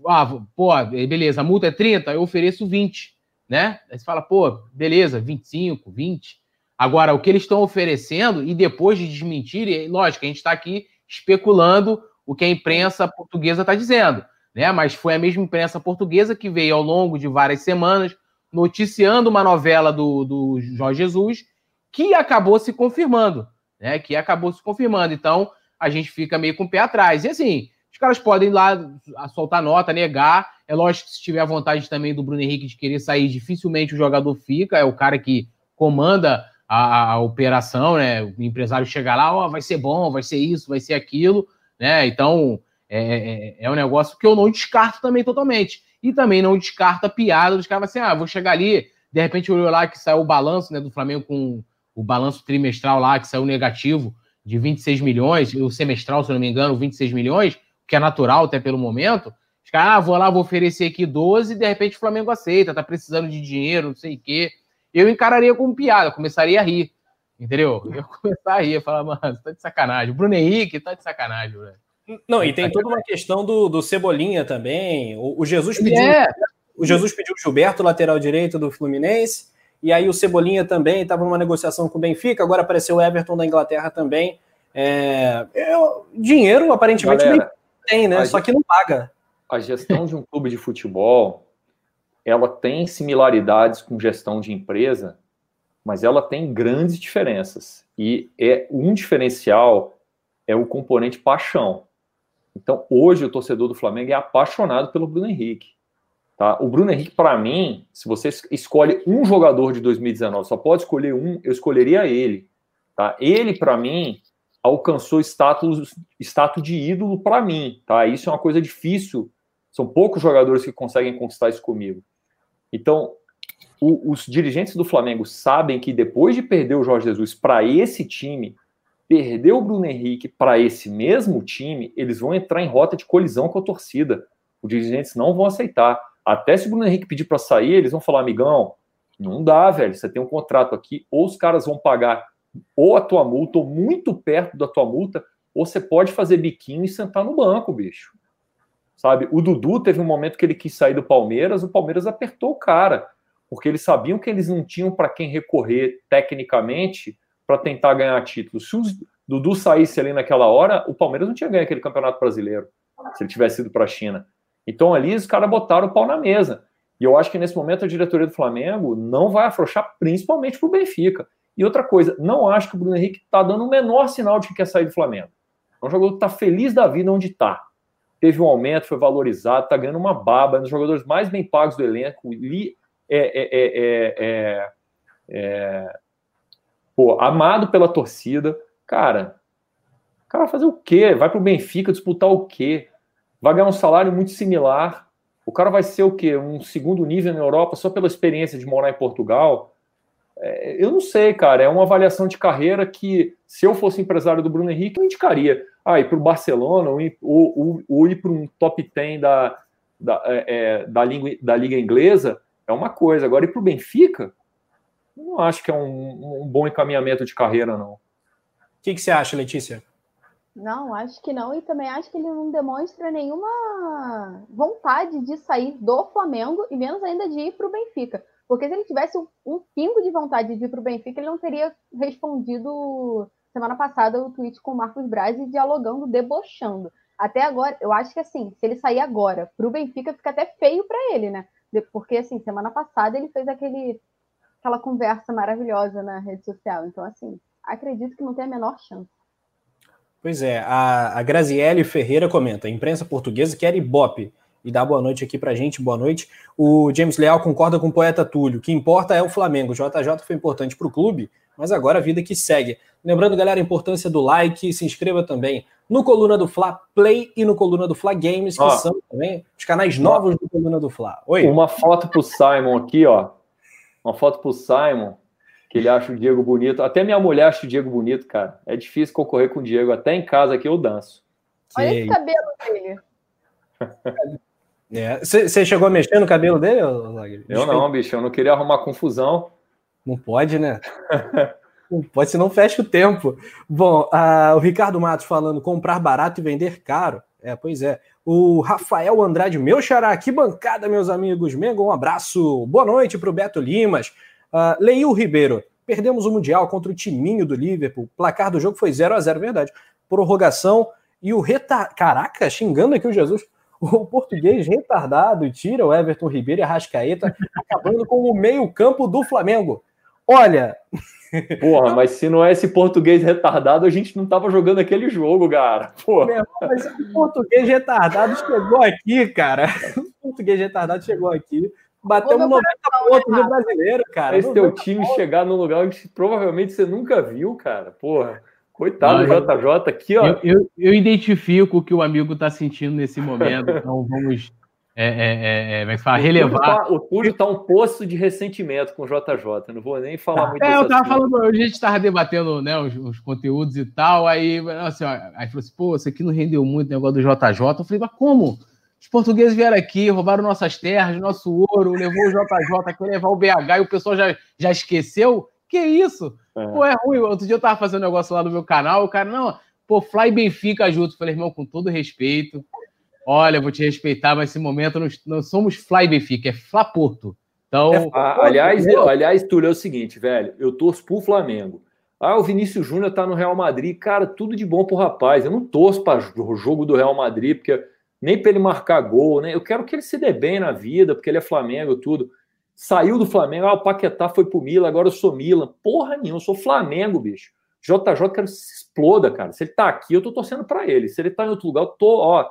ah, pô, beleza, a multa é 30, eu ofereço 20, né? Aí você fala, pô, beleza, 25, 20. Agora, o que eles estão oferecendo, e depois de desmentir, lógico, a gente está aqui especulando o que a imprensa portuguesa está dizendo, né? Mas foi a mesma imprensa portuguesa que veio ao longo de várias semanas noticiando uma novela do, do Jorge Jesus que acabou se confirmando, né? Que acabou se confirmando. Então, a gente fica meio com o pé atrás. E assim, os caras podem ir lá soltar nota, negar. É lógico que se tiver a vontade também do Bruno Henrique de querer sair, dificilmente o jogador fica. É o cara que comanda a, a, operação, né? O empresário chega lá, ó, oh, vai ser bom, vai ser isso, vai ser aquilo, né? Então é, é, é, um negócio que eu não descarto também totalmente. E também não descarto a piada dos caras assim, ah, vou chegar ali, de repente olhou lá que saiu o balanço né, do Flamengo com o balanço trimestral lá, que saiu negativo de 26 milhões, o semestral, se não me engano, 26 milhões, que é natural até pelo momento. Os caras, ah, vou lá, vou oferecer aqui 12 e de repente o Flamengo aceita, tá precisando de dinheiro, não sei o quê eu encararia como piada, começaria a rir. Entendeu? Eu começar a rir, falar, mano, tá de sacanagem. O Bruno Henrique tá de sacanagem, velho. Não, e tem toda uma questão do, do Cebolinha também. O, o Jesus pediu. É. O Jesus pediu o Gilberto, lateral direito do Fluminense. E aí o Cebolinha também estava numa negociação com o Benfica, agora apareceu o Everton da Inglaterra também. É, eu, dinheiro, aparentemente, Galera, tem, né? Só que não paga. A gestão de um clube de futebol ela tem similaridades com gestão de empresa, mas ela tem grandes diferenças. E é um diferencial é o componente paixão. Então, hoje o torcedor do Flamengo é apaixonado pelo Bruno Henrique. Tá? O Bruno Henrique, para mim, se você escolhe um jogador de 2019, só pode escolher um, eu escolheria ele. Tá? Ele, para mim, alcançou status, status de ídolo para mim. Tá? Isso é uma coisa difícil. São poucos jogadores que conseguem conquistar isso comigo. Então, o, os dirigentes do Flamengo sabem que depois de perder o Jorge Jesus para esse time, perder o Bruno Henrique para esse mesmo time, eles vão entrar em rota de colisão com a torcida. Os dirigentes não vão aceitar. Até se o Bruno Henrique pedir para sair, eles vão falar, amigão, não dá, velho. Você tem um contrato aqui, ou os caras vão pagar ou a tua multa, ou muito perto da tua multa, ou você pode fazer biquinho e sentar no banco, bicho sabe? O Dudu teve um momento que ele quis sair do Palmeiras, o Palmeiras apertou o cara, porque eles sabiam que eles não tinham para quem recorrer tecnicamente para tentar ganhar título. Se o Dudu saísse ali naquela hora, o Palmeiras não tinha ganho aquele campeonato brasileiro, se ele tivesse ido para a China. Então ali os caras botaram o pau na mesa. E eu acho que nesse momento a diretoria do Flamengo não vai afrouxar, principalmente para o Benfica. E outra coisa, não acho que o Bruno Henrique está dando o menor sinal de que quer sair do Flamengo. É um jogador que está feliz da vida onde está teve um aumento, foi valorizado, está ganhando uma baba, é um dos jogadores mais bem pagos do elenco. Li, é, é, é, pô, amado pela torcida. Cara, cara fazer o quê? Vai para o Benfica disputar o quê? Vai ganhar um salário muito similar. O cara vai ser o quê? Um segundo nível na Europa só pela experiência de morar em Portugal? É, eu não sei, cara. É uma avaliação de carreira que, se eu fosse empresário do Bruno Henrique, eu indicaria ah, ir para o Barcelona ou, ou, ou, ir para um top 10 da, da, é, é, da, língua, da Liga Inglesa é uma coisa. Agora, ir para o Benfica, não acho que é um, um, bom encaminhamento de carreira, não. O que, que você acha, Letícia? Não, acho que não. E também acho que ele não demonstra nenhuma vontade de sair do Flamengo e menos ainda de ir para o Benfica. Porque se ele tivesse um, pingo de vontade de ir para o Benfica, ele não teria respondido semana passada o tweet com o Marcos Braz dialogando, debochando. Até agora, eu acho que assim, se ele sair agora para o Benfica, fica até feio para ele, né? Porque assim, semana passada ele fez aquele, aquela conversa maravilhosa na rede social. Então, assim, acredito que não tem a menor chance. Pois é, a, a Graziele Ferreira comenta: a imprensa portuguesa quer Ibope e dá boa noite aqui pra gente, boa noite. O James Leal concorda com o poeta Túlio, o que importa é o Flamengo. O JJ foi importante para o clube, mas agora a vida que segue. Lembrando, galera, a importância do like, se inscreva também no Coluna do Fla Play e no Coluna do Fla Games, que ó, são também os canais novos do Coluna do Fla. Oi. Uma foto pro Simon aqui, ó. Uma foto pro Simon, que ele acha o Diego bonito. Até minha mulher acha o Diego bonito, cara. É difícil concorrer com o Diego. Até em casa aqui eu danço. Olha esse cabelo dele. Você é. chegou a mexer no cabelo dele? Eu não, bicho. Eu não queria arrumar confusão. Não pode, né? não pode, senão fecha o tempo. Bom, o Ricardo Matos falando comprar barato e vender caro. É, pois é. O Rafael Andrade, meu xará, que bancada, meus amigos. Mengo, um abraço. Boa noite para o Beto Limas. Uh, Leil Ribeiro, perdemos o Mundial contra o timinho do Liverpool. O placar do jogo foi 0 a 0 verdade. Prorrogação e o reta... Caraca, xingando aqui o Jesus. O português retardado tira o Everton Ribeiro e a Rascaeta, acabando com o meio-campo do Flamengo. Olha. Porra, mas se não é esse português retardado, a gente não tava jogando aquele jogo, cara. Porra. Meu, mas o português retardado chegou aqui, cara. O português retardado chegou aqui. Batemos 90 pontos no brasileiro, cara. Esse teu time chegar num lugar que provavelmente você nunca viu, cara. Porra. Coitado do JJ aqui, ó. Eu, eu, eu, identifico o que o amigo está sentindo nesse momento, então vamos é, é, é, é, é relevar. O Túlio está tá um poço de ressentimento com o JJ, não vou nem falar muito É, eu estava falando, a gente estava debatendo né, os, os, conteúdos e tal, aí, assim, ó, aí falou assim, pô, isso aqui não rendeu muito, o negócio do JJ. Eu falei, mas como? Os portugueses vieram aqui, roubaram nossas terras, nosso ouro, levou o JJ, quer levar o BH e o pessoal já, já esqueceu? Que isso? É. Pô, é ruim. Outro dia eu tava fazendo um negócio lá no meu canal, o cara, não, pô, Fly Benfica junto. Falei, irmão, com todo respeito, olha, vou te respeitar, mas nesse momento não, não somos Fly Benfica, é Fla Porto. Então. É, aliás, eu, aliás, Túlio, é o seguinte, velho, eu torço pro Flamengo. Ah, o Vinícius Júnior tá no Real Madrid. Cara, tudo de bom pro rapaz. Eu não torço para o jogo do Real Madrid, porque nem para ele marcar gol, né? Eu quero que ele se dê bem na vida, porque ele é Flamengo, tudo. Saiu do Flamengo, ah, o Paquetá foi pro Milan, agora eu sou Milan. Porra nenhuma, eu sou Flamengo, bicho. JJ quero que se exploda, cara. Se ele tá aqui, eu tô torcendo para ele. Se ele tá em outro lugar, eu tô, ó,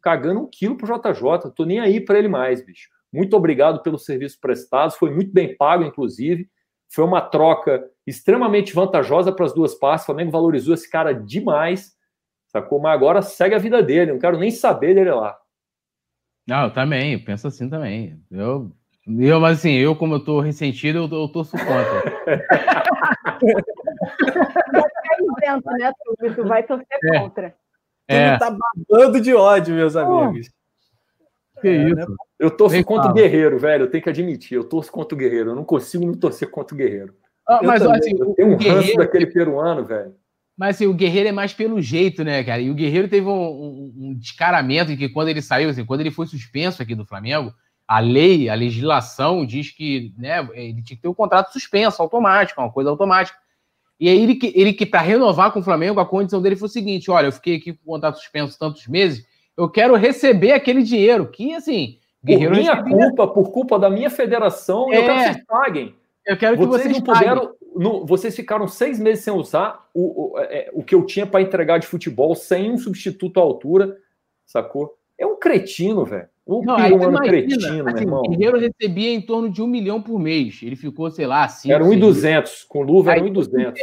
cagando um quilo pro JJ. tô nem aí para ele mais, bicho. Muito obrigado pelos serviços prestados. Foi muito bem pago, inclusive. Foi uma troca extremamente vantajosa para as duas partes. O Flamengo valorizou esse cara demais. Sacou? Mas agora segue a vida dele. Não quero nem saber dele lá. Não, eu também. Eu penso assim também. Eu eu, mas assim, eu, como eu tô ressentido, eu, eu torço contra. isento, né, tu, tu vai torcer é. contra. É. tá babando de ódio, meus amigos. Que é, isso? Né? Eu torço contra o Guerreiro, velho. Eu tenho que admitir. Eu torço contra o Guerreiro. Eu não consigo não torcer contra o Guerreiro. Ah, mas assim, eu tenho um ranço daquele peruano, velho. Mas assim, o Guerreiro é mais pelo jeito, né, cara? E o Guerreiro teve um, um, um descaramento em que quando ele saiu, assim, quando ele foi suspenso aqui do Flamengo, a lei, a legislação diz que né, ele tinha que ter o um contrato suspenso, automático, uma coisa automática. E aí ele, ele que para renovar com o Flamengo, a condição dele foi o seguinte: olha, eu fiquei aqui com o contrato suspenso tantos meses, eu quero receber aquele dinheiro, que assim. Guerreiro por minha recebia... culpa, por culpa da minha federação, é, eu quero que vocês paguem. Eu quero que vocês, vocês não puderam. No, vocês ficaram seis meses sem usar o, o, é, o que eu tinha para entregar de futebol sem um substituto à altura, sacou? É um cretino, velho. Um não, imagina, cretino, assim, O Guerreiro recebia em torno de um milhão por mês. Ele ficou, sei lá, assim. Era 1,200. Com luva era 1,200.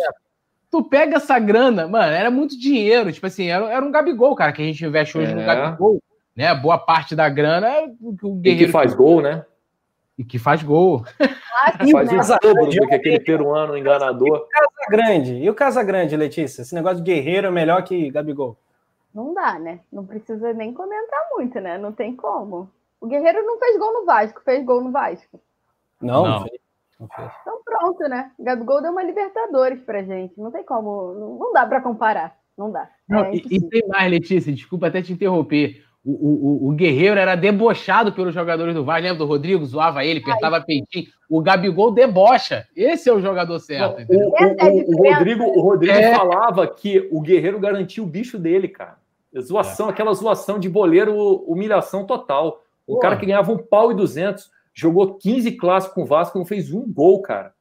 Tu pega essa grana, mano, era muito dinheiro. Tipo assim, era, era um Gabigol, cara, que a gente investe hoje é. no Gabigol. Né? Boa parte da grana é o Guerreiro. E que faz gol, né? E que faz gol. Ah, faz o dobro do que aquele peruano enganador. E o Casa Grande? E o Casa Grande, Letícia? Esse negócio de Guerreiro é melhor que Gabigol? Não dá, né? Não precisa nem comentar muito, né? Não tem como. O Guerreiro não fez gol no Vasco, fez gol no Vasco. Não, não. fez. Então pronto, né? Gabigol deu uma Libertadores pra gente. Não tem como, não, não dá para comparar. Não dá. Não, é e, e, tem mais, Letícia, desculpa até te interromper. O, o, o, Guerreiro era debochado pelos jogadores do Vasco. Lembra do Rodrigo? Zoava ele, apertava peitinho. O Gabigol debocha. Esse é o jogador certo. Não, o, o, Rodrigo, o Rodrigo é. falava que o Guerreiro garantia o bicho dele, cara. Zoação, é. aquela zoação de boleiro, humilhação total. Um Pô. cara que ganhava um pau e duzentos, jogou 15 clássicos com o Vasco não fez um gol, cara.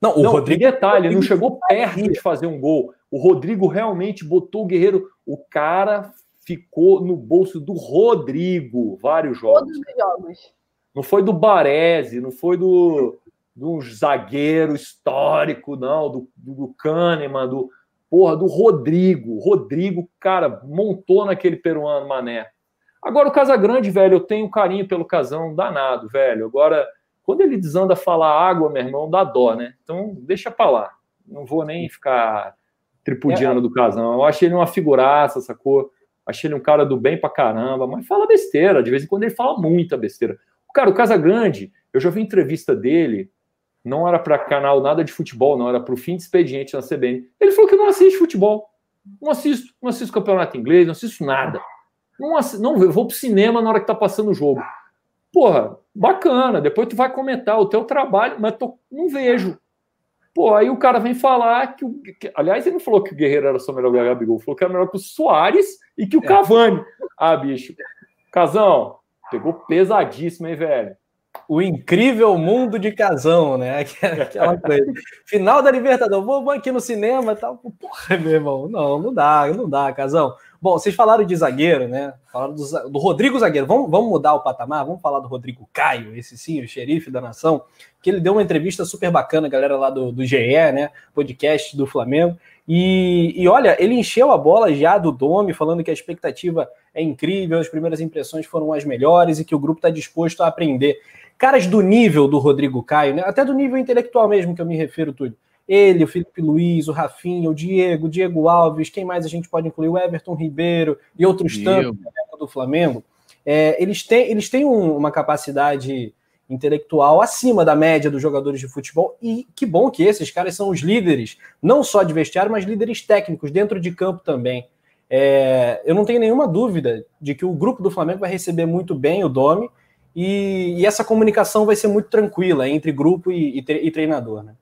Não, o não, Rodrigo. detalhe, ele não chegou perto de fazer um gol. O Rodrigo realmente botou o Guerreiro. O cara ficou no bolso do Rodrigo vários jogos. Todos os jogos. Não foi do Baresi, não foi do. de um zagueiro histórico, não, do, do Kahneman, do, porra, do Rodrigo. Rodrigo, cara, montou naquele peruano mané. Agora o Casagrande, velho, eu tenho carinho pelo Casão danado, velho. Agora, quando ele desanda falar água, meu irmão, dá dó, né? Então, deixa pra lá. Não vou nem ficar tripudiando é. do Casão. Eu achei ele uma figuraça, sacou? Achei ele um cara do bem pra caramba, mas fala besteira. De vez em quando ele fala muita besteira. Cara, o Casagrande, eu já vi entrevista dele não era para canal nada de futebol, não era para o fim de expediente na CBN. Ele falou que não assiste futebol. Não assisto, não assisto campeonato inglês, não assisto nada. Não, assisto, não eu vou pro cinema na hora que tá passando o jogo. Porra, bacana. Depois tu vai comentar o teu trabalho, mas tô, não vejo. Pô, aí o cara vem falar que, o, que, aliás, ele não falou que o Guerreiro era só melhor que o Gabigol, falou que era melhor que o Soares e que o é. Cavani. Ah, bicho. Casão, pegou pesadíssimo, hein, velho? O incrível mundo de casão, né? Aquela coisa. Final da Libertadores, vou, vou aqui no cinema e tal. Porra, meu irmão, não, não dá, não dá, casão. Bom, vocês falaram de zagueiro, né? Falaram do, do, Rodrigo Zagueiro. Vamos, vamos mudar o patamar? Vamos falar do Rodrigo Caio, esse sim, o xerife da nação, que ele deu uma entrevista super bacana, galera lá do, do GE, né? Podcast do Flamengo. E, e olha, ele encheu a bola já do Domi, falando que a expectativa é incrível, as primeiras impressões foram as melhores e que o grupo está disposto a aprender caras do nível do Rodrigo Caio, né? até do nível intelectual mesmo que eu me refiro, tudo. Ele, o Felipe Luiz, o Rafinha, o Diego, o Diego Alves, quem mais a gente pode incluir? O Everton Ribeiro e outros tantos do Flamengo. É, eles têm, eles têm um, uma capacidade intelectual acima da média dos jogadores de futebol e que bom que esses caras são os líderes, não só de vestiário, mas líderes técnicos dentro de campo também. É, eu não tenho nenhuma dúvida de que o grupo do Flamengo vai receber muito bem o Domi e, e, essa comunicação vai ser muito tranquila entre grupo e, e, e treinador, né?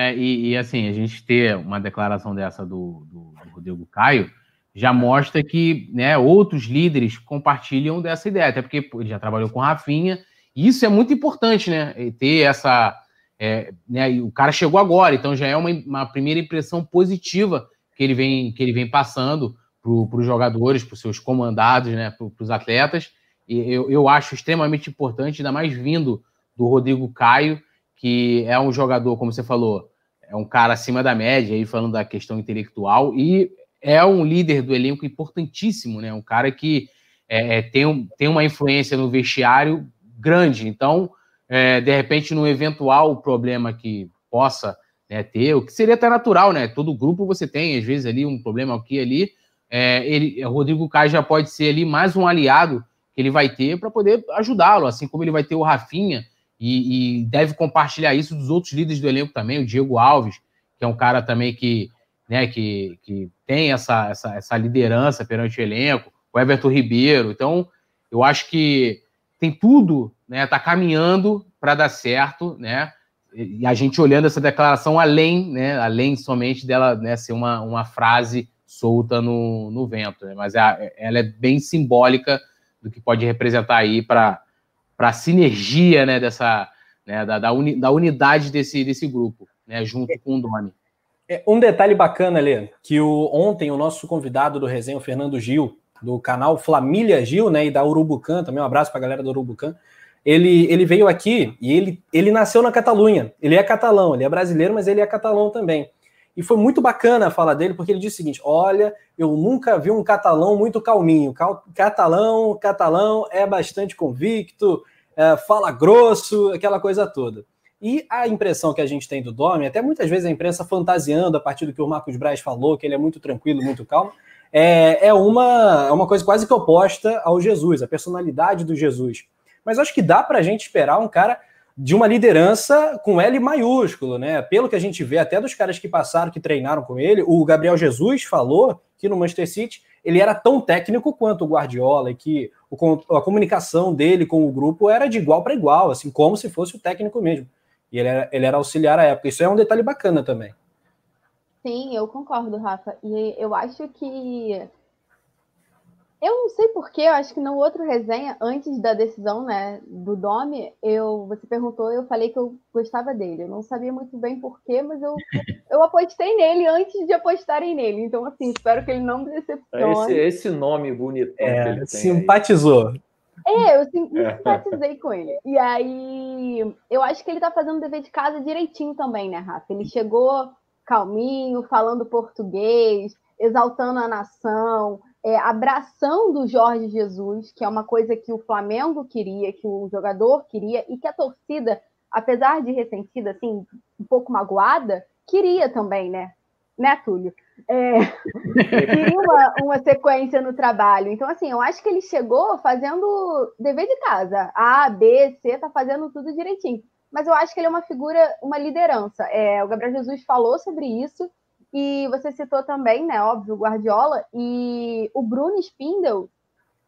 É, e, assim, a gente ter uma declaração dessa do, do, do Rodrigo Caio já mostra que né, outros líderes compartilham dessa ideia, até porque ele já trabalhou com Rafinha, e isso é muito importante, né? Ter essa. É, né, o cara chegou agora, então já é uma, uma primeira impressão positiva que ele vem, que ele vem passando para os jogadores, para os seus comandados, né, para os atletas eu, eu acho extremamente importante, ainda mais vindo do Rodrigo Caio, que é um jogador, como você falou, é um cara acima da média, aí falando da questão intelectual, e é um líder do elenco importantíssimo, né? Um cara que é, é tem, um, tem uma influência no vestiário grande. Então, é, de repente, num eventual problema que possa né, ter, o que seria até natural, né? Todo grupo você tem, às vezes, ali um problema aqui ali. É, ele, o Rodrigo Caio já pode ser ali mais um aliado que ele vai ter para poder ajudá-lo, assim como ele vai ter o Rafinha e, e, deve compartilhar isso dos outros líderes do elenco também, o Diego Alves, que é um cara também que, né, que, que tem essa, essa, essa liderança perante o elenco, o Everton Ribeiro. Então, eu acho que tem tudo, né, tá caminhando para dar certo, né? E a gente olhando essa declaração além, né, além somente dela né, ser uma, uma frase solta no, no vento, né? mas é, ela é bem simbólica do que pode representar aí para a sinergia né, dessa, né, da, da, uni, da, unidade desse, desse grupo, né, junto com o Doni. É, um detalhe bacana, Lê, que o, ontem o nosso convidado do resenha, o Fernando Gil, do canal Família Gil, né, e da Urubucan, também um abraço para a galera do Urubucan, ele, ele veio aqui e ele, ele nasceu na Catalunha. Ele é catalão, ele é brasileiro, mas ele é catalão também. E foi muito bacana a fala dele, porque ele disse o seguinte: olha, eu nunca vi um catalão muito calminho. Catalão, catalão é bastante convicto, é, fala grosso, aquela coisa toda. E a impressão que a gente tem do Domi, até muitas vezes a imprensa fantasiando a partir do que o Marcos Braz falou, que ele é muito tranquilo, muito calmo, é, é, uma, é uma coisa quase que oposta ao Jesus, a personalidade do Jesus. Mas acho que dá para a gente esperar um cara de uma liderança com L maiúsculo, né? Pelo que a gente vê até dos caras que passaram, que treinaram com ele, o Gabriel Jesus falou que no Manchester City ele era tão técnico quanto o Guardiola e que a comunicação dele com o grupo era de igual para igual, assim, como se fosse o técnico mesmo. E ele era, ele era auxiliar à época. Isso é um detalhe bacana também. Sim, eu concordo, Rafa. E eu acho que eu não sei porquê, eu acho que no outro resenha, antes da decisão né, do Domi, eu, você perguntou, eu falei que eu gostava dele. Eu não sabia muito bem porquê, mas eu, eu apostei nele antes de apostarem nele. Então, assim, espero que ele não me decepcione. Esse, esse nome bonito é, que ele tem Simpatizou. Aí. É, eu simpatizei com ele. E aí, eu acho que ele tá fazendo o dever de casa direitinho também, né, Rafa? Ele chegou calminho, falando português, exaltando a nação, é, abraçando o Jorge Jesus, que é uma coisa que o Flamengo queria, que o jogador queria, e que a torcida, apesar de ressentida, assim, um pouco magoada, queria também, né? Né, Túlio? É, queria uma, uma sequência no trabalho. Então, assim, eu acho que ele chegou fazendo dever de casa. A, B, C, tá fazendo tudo direitinho. Mas eu acho que ele é uma figura, uma liderança. É, o Gabriel Jesus falou sobre isso, e você citou também, né, óbvio, o Guardiola, e o Bruno Spindel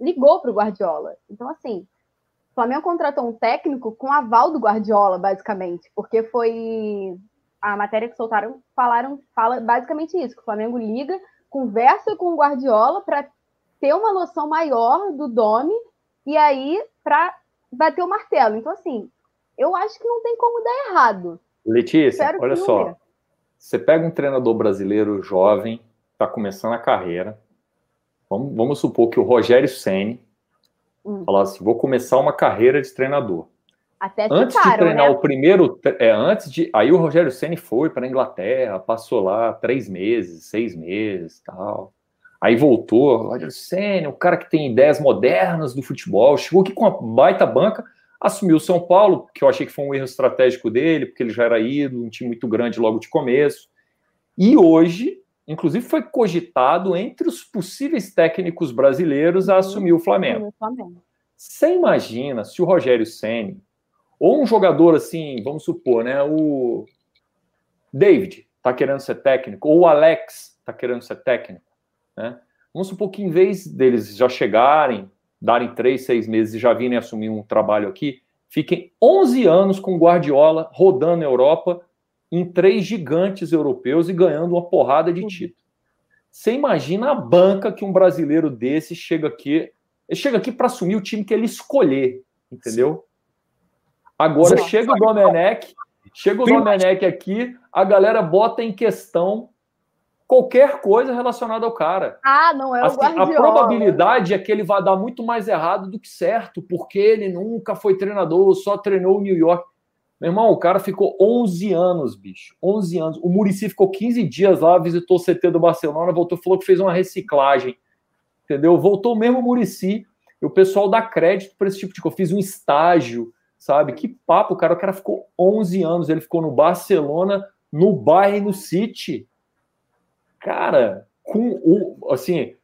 ligou para o Guardiola. Então, assim, o Flamengo contratou um técnico com aval do Guardiola, basicamente, porque foi a matéria que soltaram, falaram, fala basicamente isso, que o Flamengo liga, conversa com o Guardiola para ter uma noção maior do Domi e aí para bater o martelo. Então, assim, eu acho que não tem como dar errado. Letícia, olha só. Você pega um treinador brasileiro jovem, está começando a carreira. Vamos, vamos, supor que o Rogério Ceni hum. falar assim: vou começar uma carreira de treinador. Até antes de treinar né? o primeiro, é, antes de, aí o Rogério Ceni foi para a Inglaterra, passou lá três meses, seis meses, tal. Aí voltou, Rogério Ceni, o cara que tem ideias modernas do futebol, chegou aqui com uma baita banca, assumiu o São Paulo, que eu achei que foi um erro estratégico dele, porque ele já era ido, um time muito grande logo de começo. E hoje, inclusive, foi cogitado entre os possíveis técnicos brasileiros a assumir o Flamengo. Você imagina se o Rogério Ceni ou um jogador assim, vamos supor, né? O David está querendo ser técnico, ou o Alex está querendo ser técnico, né? Vamos supor que em vez deles já chegarem, darem três, seis meses e já virem assumir um trabalho aqui, fiquem 11 anos com Guardiola rodando a Europa em três gigantes europeus e ganhando uma porrada de título. Você imagina a banca que um brasileiro desse chega aqui, ele chega aqui para assumir o time que ele escolher, entendeu? Agora Sim. chega o Domenech, chega o Domenech aqui, a galera bota em questão qualquer coisa relacionada ao cara. Ah, não é o assim, A probabilidade é que ele vá dar muito mais errado do que certo, porque ele nunca foi treinador, só treinou o New York. Meu irmão, o cara ficou 11 anos, bicho. 11 anos. O Murici ficou 15 dias lá, visitou o CT do Barcelona, voltou, falou que fez uma reciclagem. Entendeu? Voltou mesmo o Murici. E o pessoal dá crédito para esse tipo de coisa. Eu fiz um estágio sabe? Que papo, cara. O cara ficou 11 anos, ele ficou no Barcelona, no Bayern, no City. Cara, com o. Assim,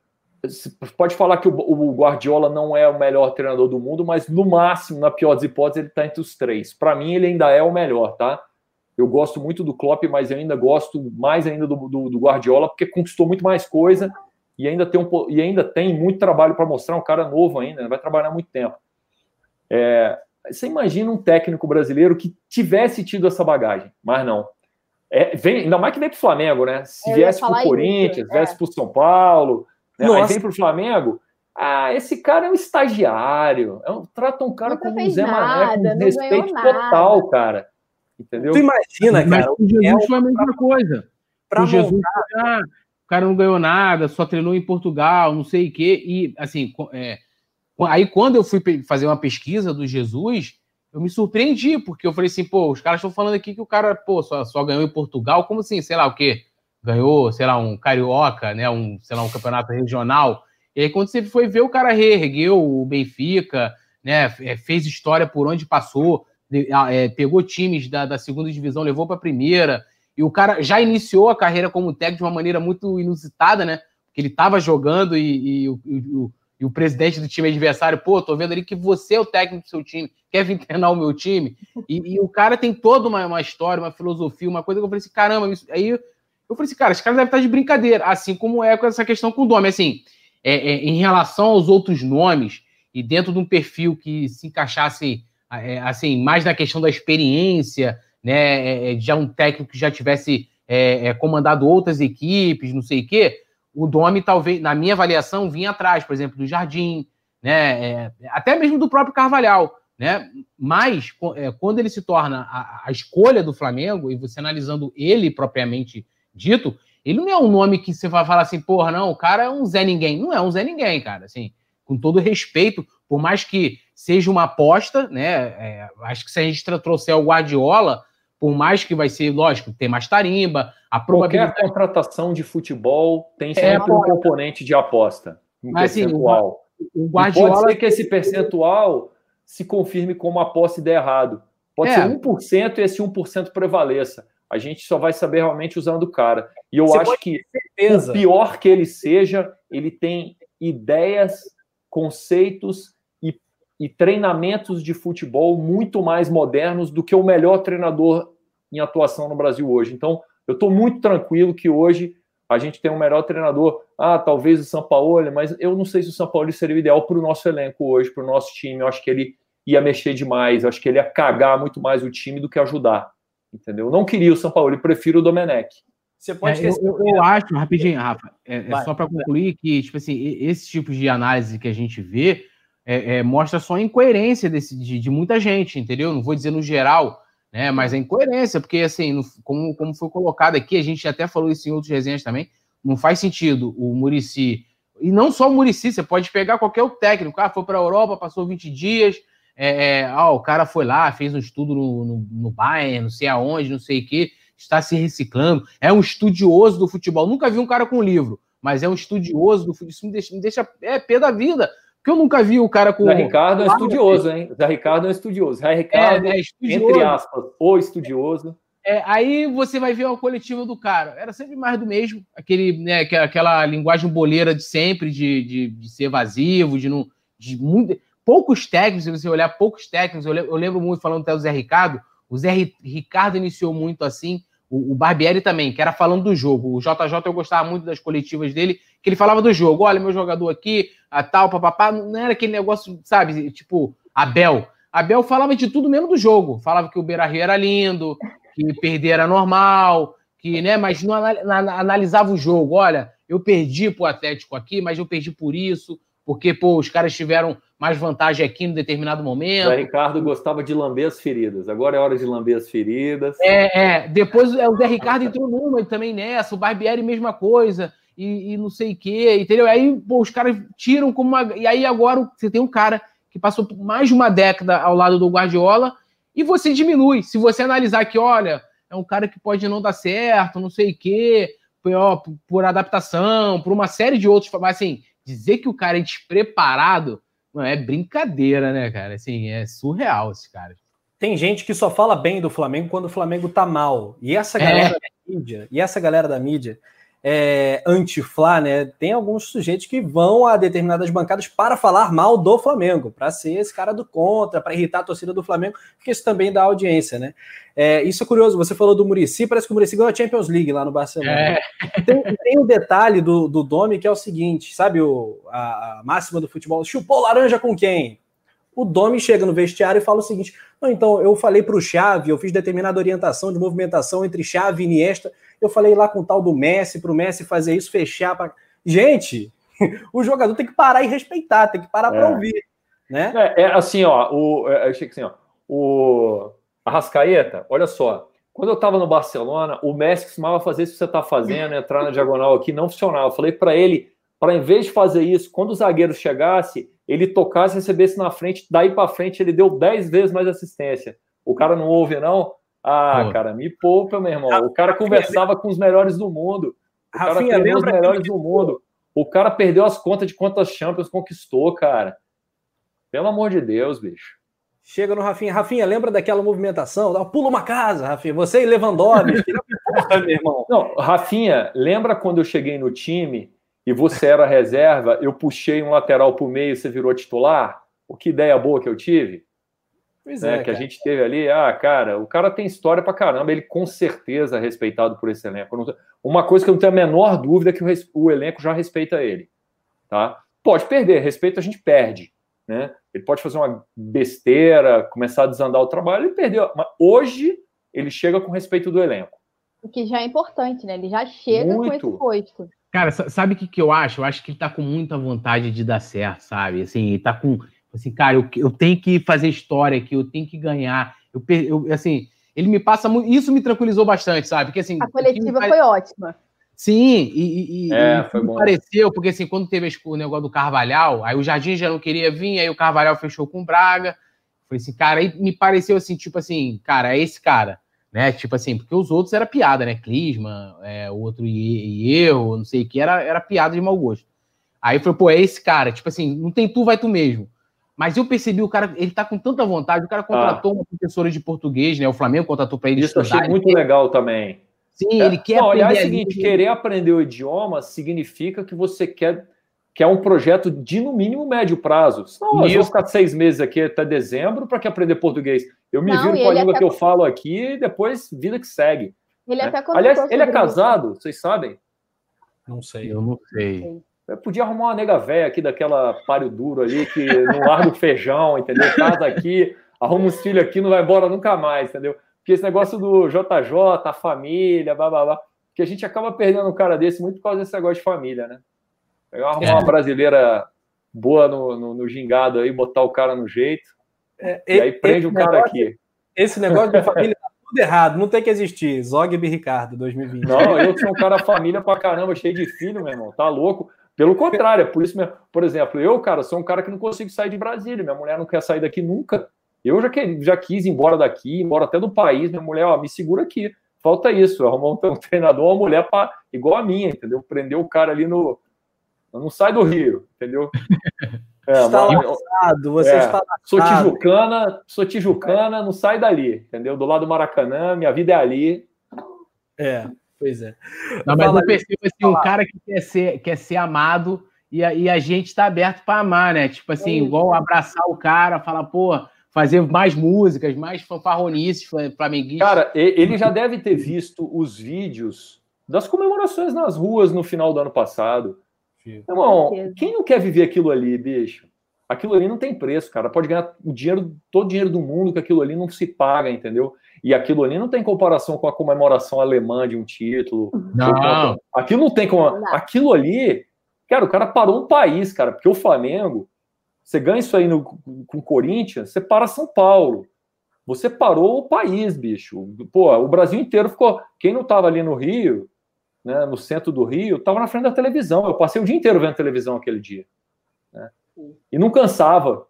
pode falar que o Guardiola não é o melhor treinador do mundo, mas no máximo, na pior das hipóteses, ele está entre os três. Para mim, ele ainda é o melhor, tá? Eu gosto muito do Klopp, mas eu ainda gosto mais ainda do, do, do Guardiola, porque conquistou muito mais coisa e ainda tem, um, e ainda tem muito trabalho para mostrar. Um cara novo ainda, vai trabalhar muito tempo. É, você imagina um técnico brasileiro que tivesse tido essa bagagem, mas não. É, vem, ainda mais que vem para o Flamengo, né? Se viesse para o Corinthians, é. viesse para o São Paulo, né? aí vem para o Flamengo. Ah, esse cara é um estagiário. É um, trata um cara Nunca como um Zé Mané, com respeito total, cara. Entendeu? Tu imagina, cara. Mas o Jesus é foi a mesma coisa. Pra o Jesus, ah, o cara não ganhou nada, só treinou em Portugal, não sei o quê. E, assim, é, Aí, quando eu fui fazer uma pesquisa do Jesus, eu me surpreendi, porque eu falei assim, pô, os caras estão falando aqui que o cara, pô, só, só ganhou em Portugal, como assim, sei lá o quê? Ganhou, sei lá, um carioca, né? Um, sei lá, um campeonato regional. E aí, quando você foi ver, o cara reergueu o Benfica, né? É, fez história por onde passou, é, pegou times da, da segunda divisão, levou para a primeira. E o cara já iniciou a carreira como técnico de uma maneira muito inusitada, né? Porque ele estava jogando e, e, e, e o presidente do time adversário, pô, tô vendo ali que você é o técnico do seu time, quer vir treinar o meu time. E, e o cara tem toda uma, uma, história, uma filosofia, uma coisa que eu falei assim, caramba, isso... aí eu falei assim, cara, esse cara deve estar de brincadeira, assim como é com essa questão com o nome. Assim, é, é, em relação aos outros nomes, e dentro de um perfil que se encaixasse é, assim, mais na questão da experiência, né, é, é, já um técnico que já tivesse é, comandado outras equipes, não sei o quê o Domi, talvez, na minha avaliação, vinha atrás, por exemplo, do Jardim, né? É, até mesmo do próprio Carvalhal. Né? Mas é, quando ele se torna a, a, escolha do Flamengo, e você analisando ele propriamente dito, ele não é um nome que você vai falar assim, porra, não, o cara é um Zé Ninguém. Não é um Zé Ninguém, cara. Assim, com todo respeito, por mais que seja uma aposta, né? É, acho que se a gente trouxer o Guardiola, por mais que vai ser, lógico, ter mais tarimba, a probabilidade... Qualquer contratação de futebol tem é, sempre é, um componente de aposta, um Mas, assim, percentual. Assim, o, o Guardiola... pode ser que esse percentual se confirme como aposta e dê errado. Pode é. ser 1% e esse 1% prevaleça. A gente só vai saber realmente usando o cara. E eu Você acho que, o pior que ele seja, ele tem ideias, conceitos e, treinamentos de futebol muito mais modernos do que o melhor treinador em atuação no Brasil hoje. Então, eu estou muito tranquilo que hoje a gente tem um melhor treinador. Ah, talvez o São Paulo, mas eu não sei se o São Paulo seria o ideal para o nosso elenco hoje, para o nosso time. Eu acho que ele ia mexer demais, eu acho que ele ia cagar muito mais o time do que ajudar. Entendeu? Eu não queria o São Paulo, eu prefiro o Domenech. Você pode é, eu, eu, eu, acho, rapidinho, Rafa, é, é só para concluir que, tipo assim, esse tipo de análise que a gente vê é, é, mostra só a incoerência desse, de, de, muita gente, entendeu? Não vou dizer no geral, né? Mas a incoerência, porque assim, no, como, como foi colocado aqui, a gente até falou isso em outros resenhas também, não faz sentido o Murici, e não só o Murici, você pode pegar qualquer técnico, ah, foi para a Europa, passou 20 dias, é, é, ah, o cara foi lá, fez um estudo no, no, no Bayern, não sei aonde, não sei o quê, está se reciclando, é um estudioso do futebol. Nunca vi um cara com livro, mas é um estudioso do futebol. Isso me deixa, me deixa é pé da vida. Porque eu nunca vi o cara com. Zé Ricardo é estudioso, hein? Zé Ricardo é estudioso. Zé Ricardo, é, é estudioso. entre aspas, o estudioso. É, aí você vai ver uma coletiva do cara. Era sempre mais do mesmo, aquele, né, aquela linguagem boleira de sempre, de, de, de ser evasivo, de não. De muito, poucos técnicos, se você olhar poucos técnicos, eu lembro, eu lembro muito falando até do Zé Ricardo, o Zé Ricardo iniciou muito assim, o, o Barbieri também, que era falando do jogo. O JJ eu gostava muito das coletivas dele, que ele falava do jogo. Olha, meu jogador aqui, a tal, papapá. Não era aquele negócio, sabe, tipo, Abel. Abel falava de tudo mesmo do jogo. Falava que o Beira Rio era lindo, que perder era normal, que, né, mas não analisava o jogo. Olha, eu perdi pro Atlético aqui, mas eu perdi por isso, porque, pô, os caras tiveram mais vantagem aqui em determinado momento. O Ricardo gostava de lamber as feridas. Agora é hora de lamber as feridas. É, é. Depois é, o Zé Ricardo entrou numa também nessa. O Barbieri, mesma coisa. E, e não sei o quê, entendeu? Aí pô, os caras tiram como uma. E aí agora você tem um cara que passou mais de uma década ao lado do Guardiola e você diminui. Se você analisar que, olha, é um cara que pode não dar certo, não sei o quê, por, por adaptação, por uma série de outros. Mas assim, dizer que o cara é despreparado Mano, é brincadeira, né, cara? Assim, é surreal esse cara. Tem gente que só fala bem do Flamengo quando o Flamengo tá mal. E essa galera é. da mídia, e essa galera da mídia é, anti-Flá, né? Tem alguns sujeitos que vão a determinadas bancadas para falar mal do Flamengo, para ser esse cara do contra, para irritar a torcida do Flamengo, porque isso também dá audiência, né? É, isso é curioso, você falou do Murici, parece que o Murici ganhou a Champions League lá no Barcelona. É. Tem, tem um detalhe do, do Domi que é o seguinte: sabe o, a, a máxima do futebol? Chupou laranja com quem? o Domi chega no vestiário e fala o seguinte: não, então eu falei para o Chave, eu fiz determinada orientação de movimentação entre Chave e Iniesta, eu falei lá com o tal do Messi, para o Messi fazer isso, fechar. Pra... Gente, o jogador tem que parar e respeitar, tem que parar é. para ouvir. Né? É, é, assim, ó, o, é, achei que assim, ó, o Arrascaeta, olha só, quando eu estava no Barcelona, o Messi costumava fazer isso que você está fazendo, entrar na diagonal aqui, não funcionava. Eu falei para ele, para em vez de fazer isso, quando o zagueiro chegasse, ele tocasse, recebesse na frente, daí para frente ele deu 10 vezes mais assistência. O cara não ouve, não? Ah, Pô. cara, me poupa, meu irmão. O cara conversava com os melhores do mundo. O cara Rafinha, os melhores do mundo. O cara perdeu as contas de quantas Champions conquistou, cara. Pelo amor de Deus, bicho. Chega no Rafinha. Rafinha, lembra daquela movimentação? Pula uma casa, Rafinha. Você e Lewandowski. Porra, meu irmão. Não, Rafinha, lembra quando eu cheguei no time e você era reserva, eu puxei um lateral para o meio e você virou titular? O que ideia boa que eu tive? Pois né, é, que a gente teve ali, ah, cara, o cara tem história para caramba, ele com certeza é respeitado por esse elenco. Uma coisa que eu não tenho a menor dúvida é que o, o elenco já respeita ele, tá? Pode perder, respeito a gente perde, né? Ele pode fazer uma besteira, começar a desandar o trabalho, ele perdeu. Mas hoje ele chega com respeito do elenco. O que já é importante, né? Ele já chega Muito. com esse posto. Cara, sabe o que, que eu acho? Eu acho que ele tá com muita vontade de dar certo, sabe? Assim, ele tá com. Assim, cara, eu, eu tenho que fazer história aqui, eu tenho que ganhar. Eu, eu assim, ele me passa muito. Isso me tranquilizou bastante, sabe? Porque assim. A coletiva faz... foi ótima. Sim, e, e, é, e foi bom. pareceu, porque assim, quando teve o negócio do Carvalhal, aí o Jardim já não queria vir, aí o Carvalhal fechou com o Braga. Falei assim, cara, aí me pareceu assim, tipo assim, cara, é esse cara, né? Tipo assim, porque os outros era piada, né? Clisma, é, o outro e eu, não sei o que, era, era piada de mau gosto. Aí foi, pô, é esse cara, tipo assim, não tem tu, vai tu mesmo. Mas eu percebi o cara, ele tá com tanta vontade, o cara contratou ah. uma professora de português, né? O Flamengo contratou para ele Isso estudar. achei muito legal também. Sim, é. ele quer Não, aliás, é o seguinte, querer aprender o idioma significa que você quer que é um projeto de, no mínimo, médio prazo. Senão, eu vou ficar seis meses aqui até dezembro para que aprender português. Eu me Não, viro com a língua que eu falo aqui e depois vida que segue. Ele né? até Aliás, ele é casado, isso. vocês sabem? Não sei. Eu não sei. Eu podia arrumar uma nega velha aqui daquela páreo duro ali, que não larga o feijão, entendeu? Casa aqui, arruma uns filhos aqui, não vai embora nunca mais, entendeu? Porque esse negócio do JJ, a família, blá, blá, blá, que a gente acaba perdendo um cara desse muito por causa desse negócio de família, né? Pegar uma, é. uma brasileira boa no, no, no, gingado aí, botar o cara no jeito, é, e aí prende o cara negócio, aqui. Esse negócio de família tá tudo errado, não tem que existir. Zogby Ricardo, 2020. Não, eu sou um cara família pra caramba, cheio de filho, meu irmão, tá louco. Pelo contrário, é por isso mesmo. Por exemplo, eu, cara, sou um cara que não consigo sair de Brasília, minha mulher não quer sair daqui nunca. Eu já, que, já quis ir embora daqui, embora até do país, minha mulher, ó, me segura aqui. Falta isso, arrumar um, um treinador, uma mulher pra, igual a minha, entendeu? Prender o cara ali no, não sai do Rio, entendeu? É, está mas, laçado, você é, está Sou tijucana, sou tijucana, não sai dali, entendeu? Do lado do Maracanã, minha vida é ali. É, pois é. Não, mas eu percebo assim, um cara que quer ser, quer ser amado e a, e a gente está aberto para amar, né? Tipo assim, é igual abraçar o cara, falar, pô, fazer mais músicas, mais fanfarronices flamenguistas. Cara, ele já deve ter visto os vídeos das comemorações nas ruas no final do ano passado. Irmão, quem não quer viver aquilo ali, bicho? Aquilo ali não tem preço, cara. Pode ganhar o dinheiro, todo o dinheiro do mundo, que aquilo ali não se paga, entendeu? E aquilo ali não tem comparação com a comemoração alemã de um título. Não. Aquilo não tem como. Aquilo ali, cara, o cara parou um país, cara, porque o Flamengo, você ganha isso aí no, com o Corinthians, você para São Paulo. Você parou o país, bicho. Pô, o Brasil inteiro ficou. Quem não tava ali no Rio, né, no centro do Rio, estava na frente da televisão. Eu passei o dia inteiro vendo televisão aquele dia. Né? E não cansava.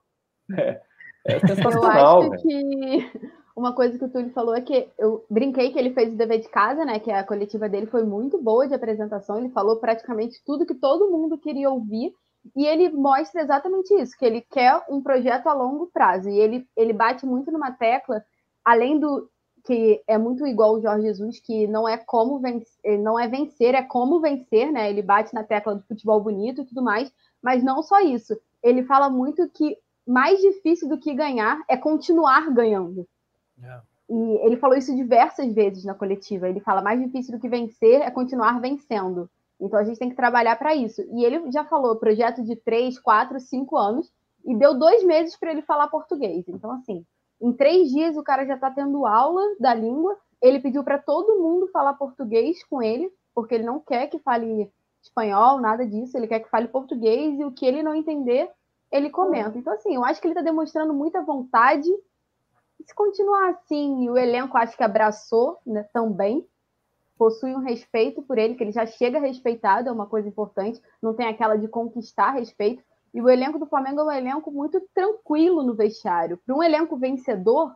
É, é sensacional. Eu acho que uma coisa que o Túlio falou é que eu brinquei que ele fez o dever de casa, né? Que a coletiva dele foi muito boa de apresentação. Ele falou praticamente tudo que todo mundo queria ouvir. E ele mostra exatamente isso, que ele quer um projeto a longo prazo. E ele, ele bate muito numa tecla, além do, que é muito igual o Jorge Jesus, que não é como vencer, não é vencer, é como vencer, né? Ele bate na tecla do futebol bonito e tudo mais, mas não só isso. Ele fala muito que mais difícil do que ganhar é continuar ganhando. É. E ele falou isso diversas vezes na coletiva. Ele fala mais difícil do que vencer é continuar vencendo. Então a gente tem que trabalhar para isso. E ele já falou projeto de três, quatro, cinco anos e deu dois meses para ele falar português. Então assim, em três dias o cara já está tendo aula da língua. Ele pediu para todo mundo falar português com ele, porque ele não quer que fale espanhol, nada disso. Ele quer que fale português e o que ele não entender, ele comenta. Então, assim, eu acho que ele está demonstrando muita vontade. Se continuar assim, o elenco acho que abraçou né, também, possui um respeito por ele, que ele já chega respeitado, é uma coisa importante. Não tem aquela de conquistar respeito. E o elenco do Flamengo é um elenco muito tranquilo no vestiário. Para um elenco vencedor,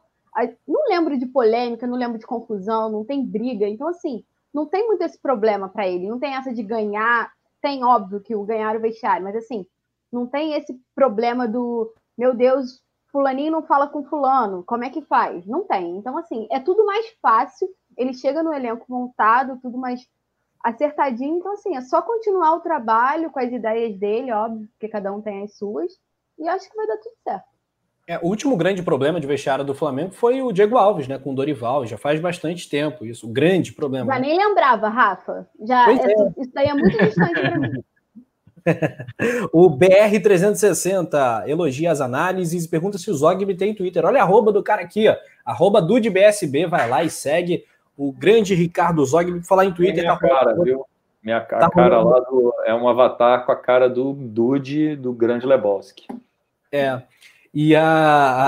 não lembro de polêmica, não lembro de confusão, não tem briga. Então, assim, não tem muito esse problema para ele. Não tem essa de ganhar. Tem, óbvio, que o ganhar o vestiário, mas assim, não tem esse problema do meu Deus, fulaninho não fala com fulano, como é que faz? Não tem. Então, assim, é tudo mais fácil. Ele chega no elenco montado, tudo mais acertadinho. Então, assim, é só continuar o trabalho com as ideias dele, óbvio, porque cada um tem as suas, e acho que vai dar tudo certo. É, o último grande problema de vestiário do Flamengo foi o Diego Alves, né, com o Dorival, já faz bastante tempo isso, o grande problema. Já né? nem lembrava, Rafa. Já, é, é. Isso daí é muito distante para mim. O BR360 elogia as análises e pergunta se o Zogby tem Twitter. Olha a arroba do cara aqui, ó. Arroba DudeBSB, vai lá e segue o grande Ricardo Zog, me falar em Twitter. Minha tá cara, viu? Minha tá cara lá do, é um avatar com a cara do Dude do grande Lebowski. É. E a,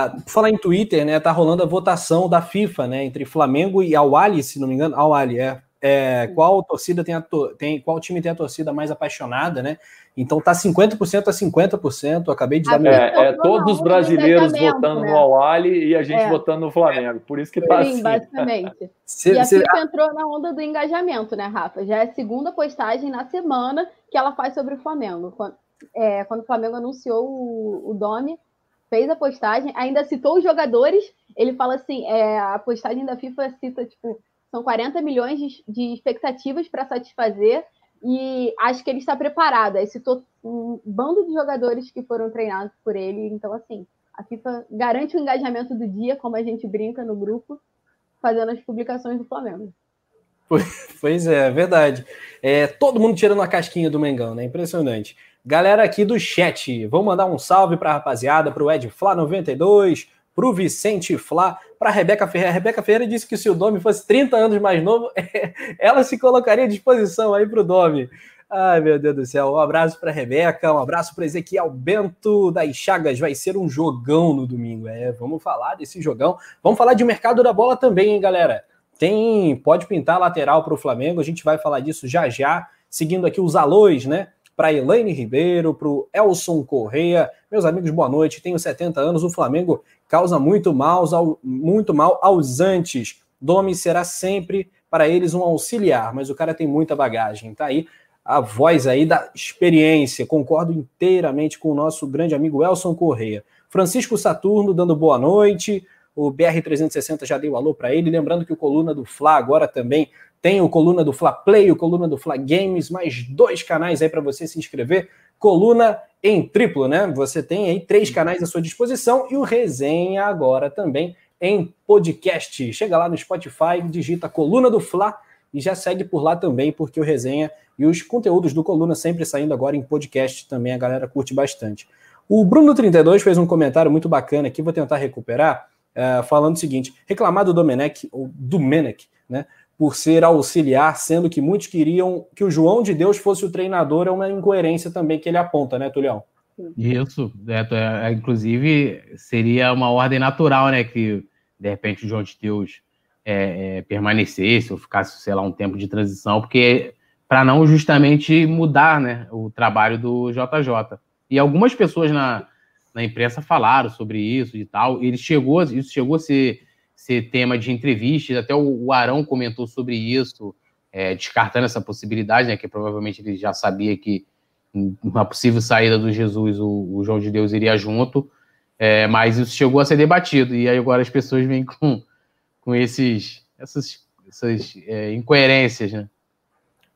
a falar em Twitter, né? Tá rolando a votação da FIFA, né? Entre Flamengo e Al-Ali, se não me engano. Al-Ali, é. é, qual torcida tem, a tem qual time tem a torcida mais apaixonada, né? Então tá 50% a 50%. Eu acabei de dar meu... é, é todos os brasileiros votando né? no Awali e a gente é. votando no Flamengo. Por isso que tá Sim, assim. basicamente. Se, e a. FIFA entrou na onda do engajamento, né, Rafa? Já é a segunda postagem na semana que ela faz sobre o Flamengo. Quando, é, quando o Flamengo anunciou o, o Domi, fez a postagem, ainda citou os jogadores. Ele fala assim: é, a postagem da FIFA cita, tipo, são 40 milhões de, de expectativas para satisfazer e acho que ele está preparado. Aí citou um bando de jogadores que foram treinados por ele. Então, assim, a FIFA garante o engajamento do dia, como a gente brinca no grupo, fazendo as publicações do Flamengo. Pois é, é verdade. É, todo mundo tirando a casquinha do Mengão, né? Impressionante. Galera aqui do chat, vamos mandar um salve para a rapaziada, para o Ed Fla 92, para o Vicente Flá, para a Rebeca Ferreira. A Rebeca Ferreira disse que se o Domi fosse 30 anos mais novo, ela se colocaria à disposição aí para o Domi. Ai, meu Deus do céu. Um abraço para a Rebeca, um abraço para Ezequiel Bento das Chagas. Vai ser um jogão no domingo. É, vamos falar desse jogão. Vamos falar de mercado da bola também, hein, galera? Tem, pode pintar lateral para o Flamengo. A gente vai falar disso já já. Seguindo aqui os alôs, né? Para Elaine Ribeiro, para o Elson Correia. Meus amigos, boa noite. Tenho 70 anos. O Flamengo causa muito mal, muito mal aos antes. Domi será sempre para eles um auxiliar, mas o cara tem muita bagagem. Tá aí a voz aí da experiência. Concordo inteiramente com o nosso grande amigo Elson Correia. Francisco Saturno dando boa noite. O BR360 já deu alô para ele. Lembrando que o Coluna do Fla agora também tem o Coluna do Fla Play, o Coluna do Fla Games, mais dois canais aí para você se inscrever. Coluna em triplo, né? Você tem aí três canais à sua disposição e o Resenha agora também em podcast. Chega lá no Spotify, digita Coluna do Fla e já segue por lá também, porque o Resenha e os conteúdos do Coluna sempre saindo agora em podcast também, a galera curte bastante. O Bruno32 fez um comentário muito bacana aqui, vou tentar recuperar, uh, falando o seguinte: reclamar do Domenech, ou Domenech, né? Por ser auxiliar, sendo que muitos queriam que o João de Deus fosse o treinador, é uma incoerência também que ele aponta, né, Tulião? Isso, é, é, inclusive seria uma ordem natural, né, que de repente o João de Deus é, é, permanecesse ou ficasse, sei lá, um tempo de transição, porque para não justamente mudar, né, o trabalho do JJ. E algumas pessoas na, na imprensa falaram sobre isso e tal, ele chegou, isso chegou a ser ser tema de entrevistas, até o, o Arão comentou sobre isso, é, descartando essa possibilidade, né, que provavelmente ele já sabia que uma possível saída do Jesus, o, o João de Deus iria junto, é, mas isso chegou a ser debatido, e aí agora as pessoas vêm com, com esses, essas, essas é, incoerências, né?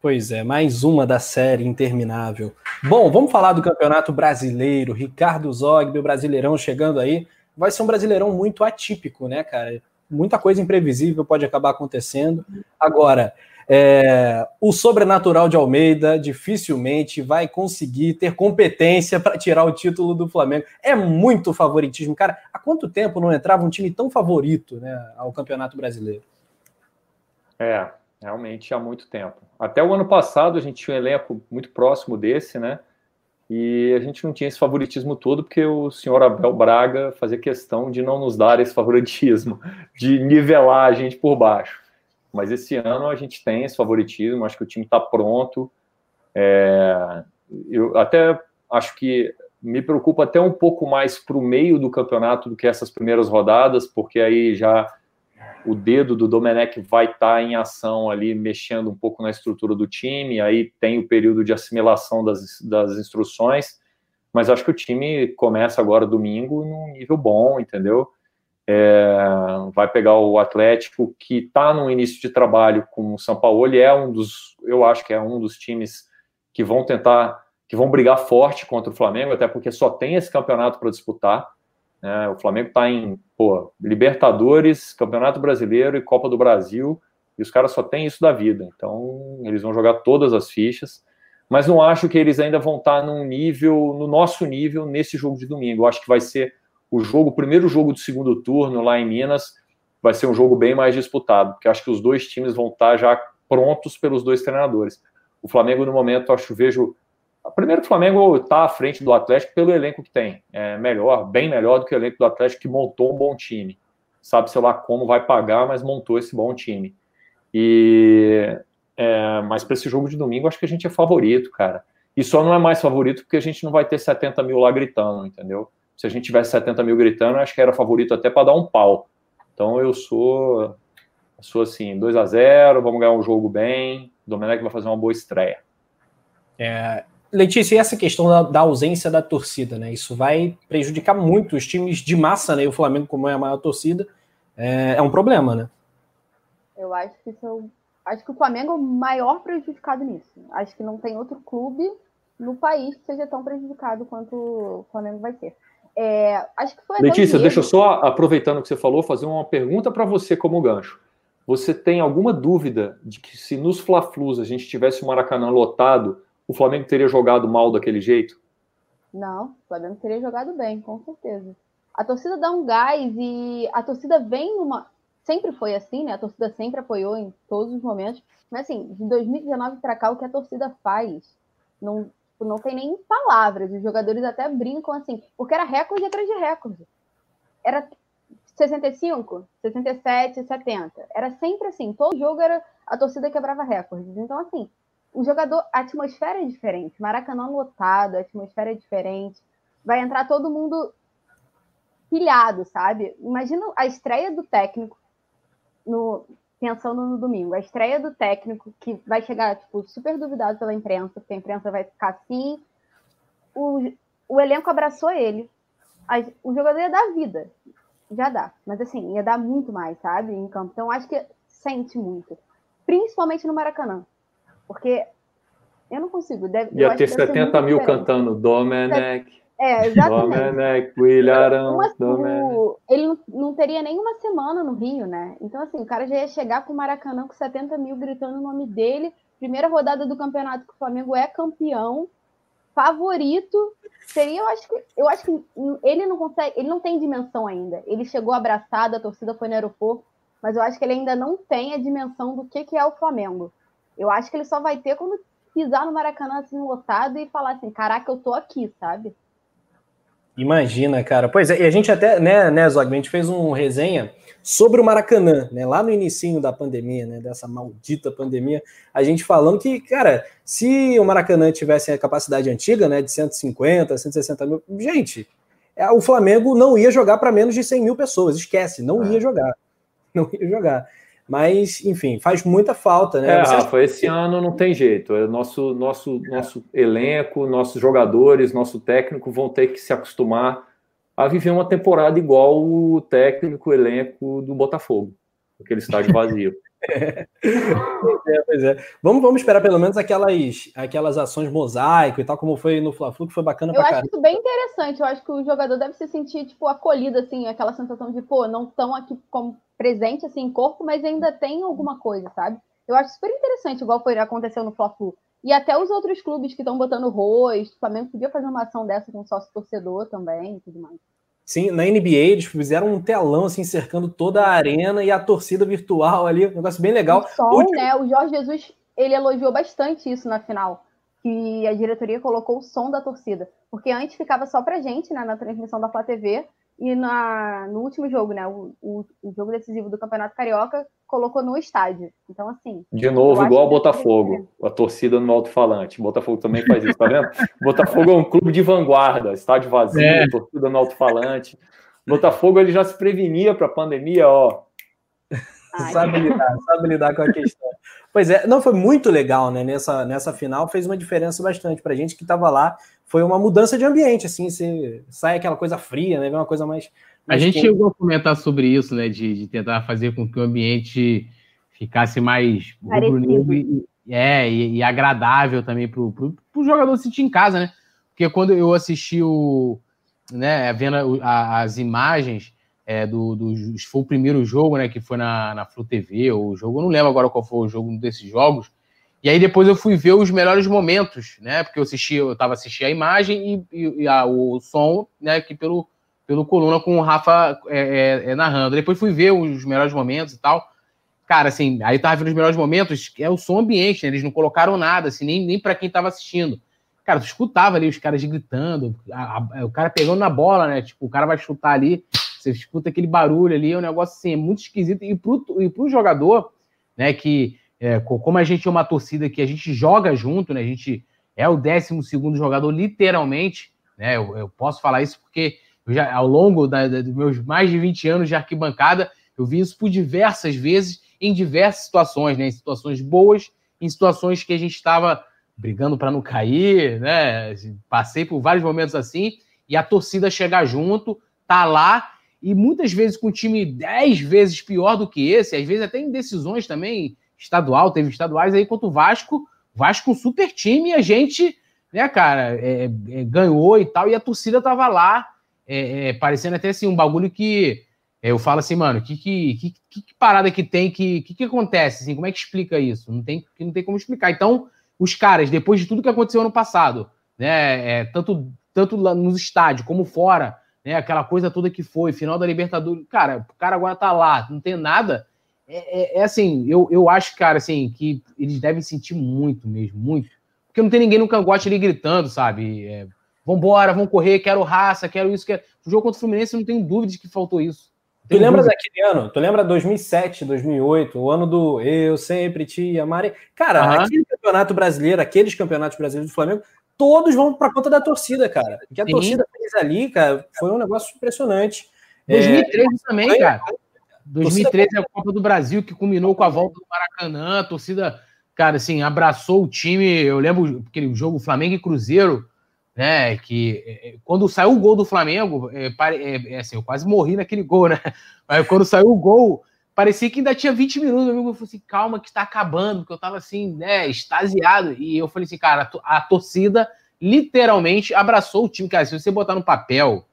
Pois é, mais uma da série interminável. Bom, vamos falar do Campeonato Brasileiro. Ricardo Zog, meu Brasileirão chegando aí. Vai ser um Brasileirão muito atípico, né, cara? Muita coisa imprevisível pode acabar acontecendo. Agora, é, o sobrenatural de Almeida dificilmente vai conseguir ter competência para tirar o título do Flamengo. É muito favoritismo. Cara, há quanto tempo não entrava um time tão favorito né, ao Campeonato Brasileiro? É, realmente há muito tempo. Até o ano passado a gente tinha um elenco muito próximo desse, né? E a gente não tinha esse favoritismo todo, porque o senhor Abel Braga fazia questão de não nos dar esse favoritismo, de nivelar a gente por baixo. Mas esse ano a gente tem esse favoritismo, acho que o time está pronto. É, eu até acho que me preocupa até um pouco mais para o meio do campeonato do que essas primeiras rodadas, porque aí já o dedo do Domenech vai estar tá em ação ali, mexendo um pouco na estrutura do time, aí tem o período de assimilação das, das instruções, mas acho que o time começa agora domingo num nível bom, entendeu? É, vai pegar o Atlético, que está no início de trabalho com o São Paulo, ele é um dos, eu acho que é um dos times que vão tentar, que vão brigar forte contra o Flamengo, até porque só tem esse campeonato para disputar, né? O Flamengo está em pô, Libertadores, Campeonato Brasileiro e Copa do Brasil, e os caras só têm isso da vida. Então, eles vão jogar todas as fichas. Mas não acho que eles ainda vão estar tá num nível, no nosso nível, nesse jogo de domingo. Eu acho que vai ser o jogo, o primeiro jogo do segundo turno lá em Minas, vai ser um jogo bem mais disputado, porque acho que os dois times vão estar tá já prontos pelos dois treinadores. O Flamengo, no momento, acho vejo Primeiro, o Flamengo está à frente do Atlético pelo elenco que tem. É melhor, bem melhor do que o elenco do Atlético que montou um bom time. Sabe, sei lá, como vai pagar, mas montou esse bom time. E É, mas para esse jogo de domingo, acho que a gente é favorito, cara. E só não é mais favorito porque a gente não vai ter 70 mil lá gritando, entendeu? Se a gente tivesse 70 mil gritando, acho que era favorito até para dar um pau. Então eu sou, sou assim, 2 a 0 vamos ganhar um jogo bem. O Domenech vai fazer uma boa estreia. É, Letícia, e essa questão da, da, ausência da torcida, né? Isso vai prejudicar muito os times de massa, né? E o Flamengo, como é a maior torcida, é, é um problema, né? Eu acho que isso, acho que o Flamengo é o maior prejudicado nisso. Acho que não tem outro clube no país que seja tão prejudicado quanto o Flamengo vai ser. É, acho que foi Letícia, deixa eu só, aproveitando que você falou, fazer uma pergunta para você como gancho. Você tem alguma dúvida de que se nos Fla-Flus a gente tivesse o Maracanã lotado, o Flamengo teria jogado mal daquele jeito? Não, o Flamengo teria jogado bem, com certeza. A torcida dá um gás e a torcida vem numa. Sempre foi assim, né? A torcida sempre apoiou em todos os momentos. Mas assim, de 2019 para cá, o que a torcida faz não, não tem nem palavras. Os jogadores até brincam assim, porque era recorde atrás de recorde. Era 65, 67, 70. Era sempre assim. Todo jogo era a torcida quebrava recordes. Então, assim, o jogador, a atmosfera é diferente. Maracanã lotado, a atmosfera é diferente. Vai entrar todo mundo pilhado, sabe? Imagina a estreia do técnico no, pensando no domingo, a estreia do técnico que vai chegar tipo super duvidado pela imprensa, porque a imprensa vai ficar assim. O, o elenco abraçou ele. A, o jogador ia dar vida. Já dá, mas assim, ia dar muito mais, sabe? Em campo. Então acho que sente muito. Principalmente no Maracanã. Porque eu não consigo. Deve, ia ter 70 mil diferente. cantando Domenech. É, exatamente. Domenech, Willarão, Ele não, não, teria nenhuma semana no Rio, né? Então, assim, o cara já ia chegar com o Maracanã com 70 mil gritando o nome dele. Primeira rodada do campeonato que o Flamengo é campeão, favorito. Seria, eu acho que eu acho que ele não consegue, ele não tem dimensão ainda. Ele chegou abraçado, a torcida foi no aeroporto, mas eu acho que ele ainda não tem a dimensão do que, que é o Flamengo. Eu acho que ele só vai ter quando pisar no Maracanã assim lotado e falar assim, caraca, eu tô aqui, sabe? Imagina, cara. Pois é, e a gente até, né, né, Zog, a gente fez um resenha sobre o Maracanã, né, lá no início da pandemia, né, dessa maldita pandemia, a gente falando que, cara, se o Maracanã tivesse a capacidade antiga, né, de 150, 160 mil, gente, é, o Flamengo não ia jogar para menos de 100 mil pessoas, esquece, não ia jogar, não ia jogar. Mas, enfim, faz muita falta, né? É, Rafa, esse ano não tem jeito. É nosso, nosso, nosso elenco, nossos jogadores, nosso técnico vão ter que se acostumar a viver uma temporada igual o técnico, o elenco do Botafogo, aquele estádio vazio. É. é, pois é. Vamos, vamos esperar pelo menos aquelas, aquelas ações mosaico e tal, como foi no Fla-Flu, que foi bacana eu pra acho isso bem interessante. Eu acho que o jogador deve se sentir, tipo, acolhido, assim, aquela sensação de, pô, não estão aqui como presente, assim, em corpo, mas ainda tem alguma coisa, sabe? Eu acho super interessante, igual foi aconteceu no Fla-Flu. E até os outros clubes que estão botando rosto, o Flamengo podia fazer uma ação dessa com sócio torcedor também e tudo mais. Sim, na NBA eles fizeram um telão assim cercando toda a arena e a torcida virtual ali, um negócio bem legal. O som, Último... né? O Jorge Jesus, ele elogiou bastante isso na final, que a diretoria colocou o som da torcida, porque antes ficava só pra gente, né, na transmissão da Flá TV, e na, no último jogo, né? O, o, o, jogo decisivo do Campeonato Carioca colocou no estádio. Então, assim. De novo, igual ao Botafogo, a torcida no alto-falante. Botafogo também faz isso, tá vendo? Botafogo é um clube de vanguarda, estádio vazio, é. torcida no alto-falante. Botafogo ele já se prevenia para a pandemia, ó. Ai, sabe lidar, sabe lidar com a questão. Pois é, não foi muito legal, né? Nessa, nessa final fez uma diferença bastante para gente que estava lá foi uma mudança de ambiente, assim, você sai aquela coisa fria, né? Vê uma coisa mais. mais a gente quente. chegou a comentar sobre isso, né? De, de, tentar fazer com que o ambiente ficasse mais e, é, e, e, agradável também para o jogador sentir em casa, né? Porque quando eu assisti o. Né, vendo as imagens é, do, do. Foi o primeiro jogo, né? Que foi na, na Flu TV, o jogo, eu não lembro agora qual foi o jogo desses jogos e aí depois eu fui ver os melhores momentos, né? Porque eu assisti, eu estava assistindo a imagem e, e, a, o som, né? Aqui pelo, pelo coluna com o Rafa é, é, é, narrando. Depois fui ver os melhores momentos e tal. Cara, assim, aí tava vendo os melhores momentos, é o som ambiente, né? Eles não colocaram nada, assim, nem, nem para quem tava assistindo. Cara, tu escutava ali os caras gritando, a, a, o cara pegando na bola, né? Tipo, o cara vai chutar ali, você escuta aquele barulho ali, é um negócio assim, é muito esquisito. E pro, e pro jogador, né, que é, como a gente é uma torcida que a gente joga junto, né? A gente é o 12 segundo jogador, literalmente, né? Eu, eu, posso falar isso porque já, ao longo da, da, dos meus mais de 20 anos de arquibancada, eu vi isso por diversas vezes, em diversas situações, né? Em situações boas, em situações que a gente estava brigando para não cair, né? Passei por vários momentos assim, e a torcida chegar junto, tá lá, e muitas vezes com um time 10 vezes pior do que esse, às vezes até em decisões também estadual, teve estaduais aí contra o Vasco, Vasco um super time, e a gente, né, cara, é, é, ganhou e tal, e a torcida tava lá, é, é parecendo até assim, um bagulho que é, eu falo assim, mano, que, que, que, que parada que tem, que, que, que acontece, assim, como é que explica isso? Não tem, não tem como explicar. Então, os caras, depois de tudo que aconteceu ano passado, né, é, tanto, tanto lá nos estádios como fora, né, aquela coisa toda que foi, final da Libertadores, cara, o cara agora tá lá, não tem nada, é, é, é, assim, eu, eu acho, cara, assim, que eles devem sentir muito mesmo, muito. Porque não tem ninguém no cangote ali gritando, sabe? É, vambora, vamos correr, quero raça, quero isso, quero... O jogo contra o Fluminense, não tenho dúvida de que faltou isso. Tu lembra dúvida. daquele ano? Tu lembra 2007, 2008, o ano do Eu Sempre Te Amarei? Cara, uhum. aquele campeonato brasileiro, aqueles campeonatos brasileiros do Flamengo, todos vão para conta da torcida, cara. O que a Sim. torcida fez ali, cara, foi um negócio impressionante. 2013 é, também, cara. 2013 é a Copa do Brasil, que culminou com a volta do Maracanã. A torcida, cara, assim, abraçou o time. Eu lembro aquele jogo Flamengo e Cruzeiro, né? Que é, é, quando saiu o gol do Flamengo, é, é, é, assim, eu quase morri naquele gol, né? Mas quando saiu o gol, parecia que ainda tinha 20 minutos. Meu amigo falou assim: calma, que está acabando, porque eu tava assim, né, extasiado. E eu falei assim, cara, a torcida literalmente abraçou o time. Cara, se você botar no papel,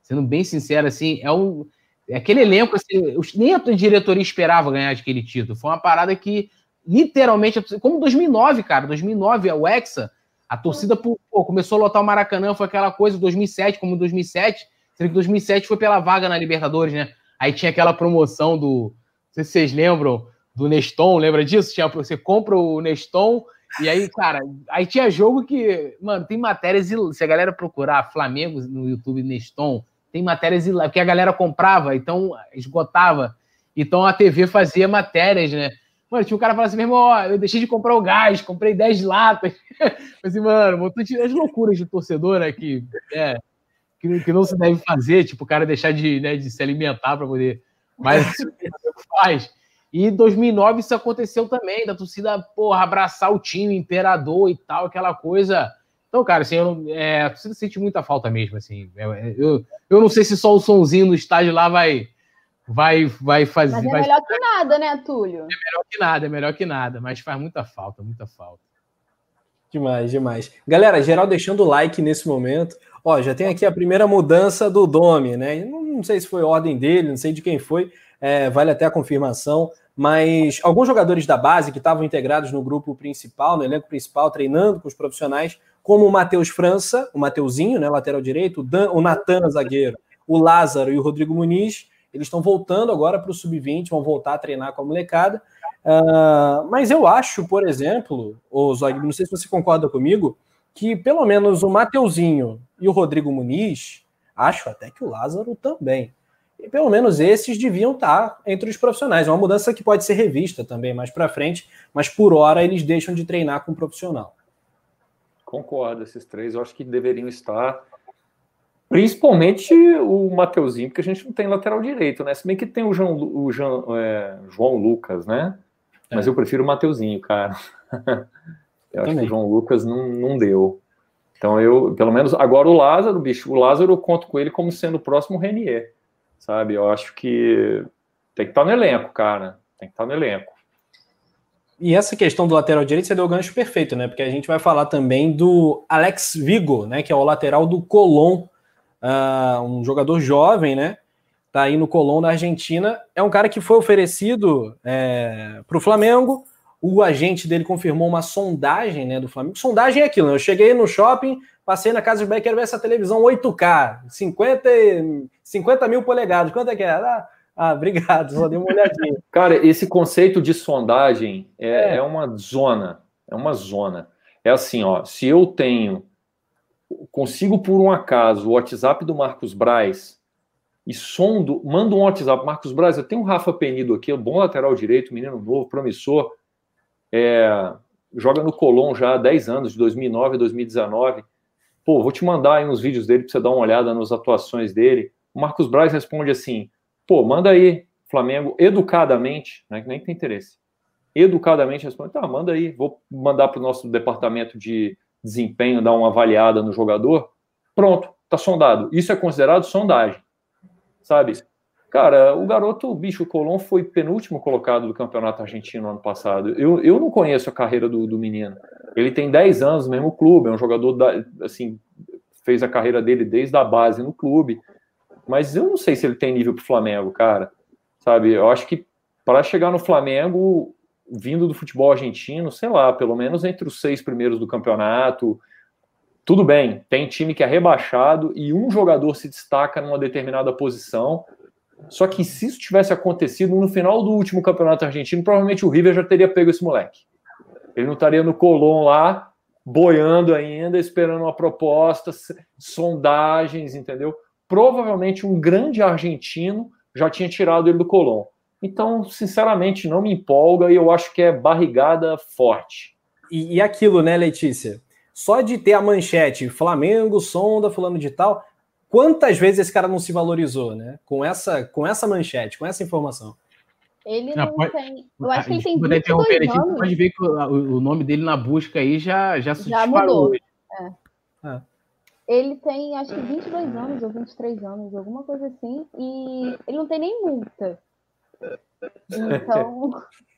sendo bem sincero, assim, é um Aquele elenco, assim, nem a diretoria esperava ganhar aquele título. Foi uma parada que, literalmente, como 2009, cara, 2009, o Hexa, a torcida pô, começou a lotar o Maracanã, foi aquela coisa, 2007, como 2007, sendo que 2007 foi pela vaga na Libertadores, né? Aí tinha aquela promoção do, não sei se vocês lembram, do Neston, lembra disso? Tinha, você compra o Neston, e aí, cara, aí tinha jogo que, mano, tem matérias, se a galera procurar Flamengo no YouTube Neston, tem matérias que a galera comprava, então esgotava. Então a TV fazia matérias, né? Mano, tinha um cara falando assim, meu irmão, ó, eu deixei de comprar o gás, comprei 10 latas. assim, mano, as loucuras de torcedor, né, que, é, que, que, não se deve fazer, tipo, o cara deixar de, né, de se alimentar para poder. Mas faz. E em 2009 isso aconteceu também, da torcida, porra, abraçar o time, imperador e tal, aquela coisa então, cara, assim, eu, é, a torcida sente muita falta mesmo, assim. Eu, eu, eu não sei se só o sonzinho no estádio lá vai vai vai fazer. Mas é vai... melhor que nada, né, Túlio? É melhor que nada, é melhor que nada, mas faz muita falta, muita falta. Demais, demais. Galera, geral deixando o like nesse momento. Ó, já tem aqui a primeira mudança do Domi, né? Não, não sei se foi ordem dele, não sei de quem foi, é, vale até a confirmação. Mas alguns jogadores da base que estavam integrados no grupo principal, no elenco principal, treinando com os profissionais, como o Matheus França, o Mateuzinho, né, lateral direito, o, Dan, o Natan, zagueiro, o Lázaro e o Rodrigo Muniz, eles estão voltando agora para o sub-20, vão voltar a treinar com a molecada. Uh, mas eu acho, por exemplo, o Zog, não sei se você concorda comigo, que pelo menos o Mateuzinho e o Rodrigo Muniz, acho até que o Lázaro também. E pelo menos esses deviam estar entre os profissionais. É uma mudança que pode ser revista também mais para frente, mas por hora eles deixam de treinar com um profissional. Concordo, esses três eu acho que deveriam estar. Principalmente o Mateuzinho, porque a gente não tem lateral direito, né? Se bem que tem o João, o João, é, João Lucas, né? É. Mas eu prefiro o Mateuzinho, cara. eu acho que o João Lucas não, não deu. Então eu, pelo menos, agora o Lázaro, bicho, o Lázaro eu conto com ele como sendo o próximo Renier, sabe? Eu acho que tem que estar no elenco, cara. Tem que estar no elenco. E essa questão do lateral direito você deu o gancho perfeito, né? Porque a gente vai falar também do Alex Vigo, né? Que é o lateral do Colón, uh, um jogador jovem, né? Tá aí no Colón, na Argentina. É um cara que foi oferecido é, para o Flamengo. O agente dele confirmou uma sondagem, né? Do Flamengo. Sondagem é aquilo, né? Eu cheguei no shopping, passei na casa de Becker, quero ver essa televisão 8K, 50, 50 mil polegadas. Quanto é que é? Ah, ah, obrigado, só dei uma olhadinha. Cara, esse conceito de sondagem é, é. é, uma zona, é uma zona. É assim, ó, se eu tenho, consigo por um acaso o WhatsApp do Marcos Braz e sondo, mando um WhatsApp, Marcos Braz, eu tenho o Rafa Penido aqui, um bom lateral direito, menino novo, promissor, é, joga no Colón já há 10 anos, de 2009 a 2019. Pô, vou te mandar aí uns vídeos dele para você dar uma olhada nas atuações dele. O Marcos Braz responde assim: pô, manda aí, Flamengo, educadamente, né, que nem tem interesse. Educadamente responde: tá, manda aí, vou mandar para o nosso departamento de desempenho dar uma avaliada no jogador. Pronto, tá sondado. Isso é considerado sondagem, sabe? Cara, o garoto, o bicho Colom, foi penúltimo colocado do campeonato argentino ano passado. Eu, eu não conheço a carreira do, do menino. Ele tem 10 anos no mesmo clube, é um jogador, da, assim, fez a carreira dele desde a base no clube. Mas eu não sei se ele tem nível para o Flamengo, cara. Sabe, eu acho que para chegar no Flamengo, vindo do futebol argentino, sei lá, pelo menos entre os seis primeiros do campeonato, tudo bem, tem time que é rebaixado e um jogador se destaca numa determinada posição só que se isso tivesse acontecido no final do último campeonato argentino, provavelmente o River já teria pego esse moleque. Ele não estaria no Colón lá, boiando ainda, esperando uma proposta, sondagens, entendeu? Provavelmente um grande argentino já tinha tirado ele do Colón. Então, sinceramente, não me empolga e eu acho que é barrigada forte. E, e aquilo, né, Letícia? Só de ter a manchete Flamengo, sonda, fulano de tal, Quantas vezes esse cara não se valorizou, né? Com essa, com essa manchete, com essa informação. Ele não, pode, tem. Eu acho que ele tem 22 anos. Pode ver que o, o, nome dele na busca aí já, já se já disparou. Mudou. É. É. Ele tem, acho que 22 anos ou 23 anos, alguma coisa assim, e ele não tem nem multa. Então,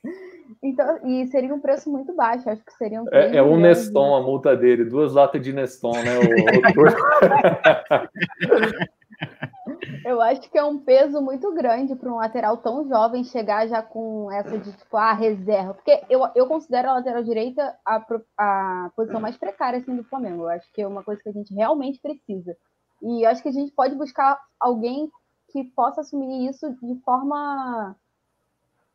então, e seria um preço muito baixo, acho que seriam. É, é um Neston a multa dele, duas latas de Neston, né? O, Eu acho que é um peso muito grande para um lateral tão jovem chegar já com essa de tipo a reserva, porque eu, eu considero a lateral direita a, a posição mais precária assim do Flamengo. Eu acho que é uma coisa que a gente realmente precisa. E eu acho que a gente pode buscar alguém que possa assumir isso de forma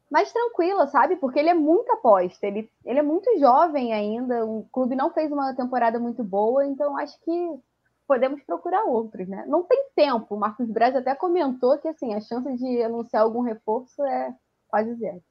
mais tranquila, sabe? Porque ele é muito aposta, ele, ele é muito jovem ainda, o clube não fez uma temporada muito boa, então acho que podemos procurar outros, né? Não tem tempo, o Marcos Braz até comentou que assim, a chance de anunciar algum reforço é quase zero.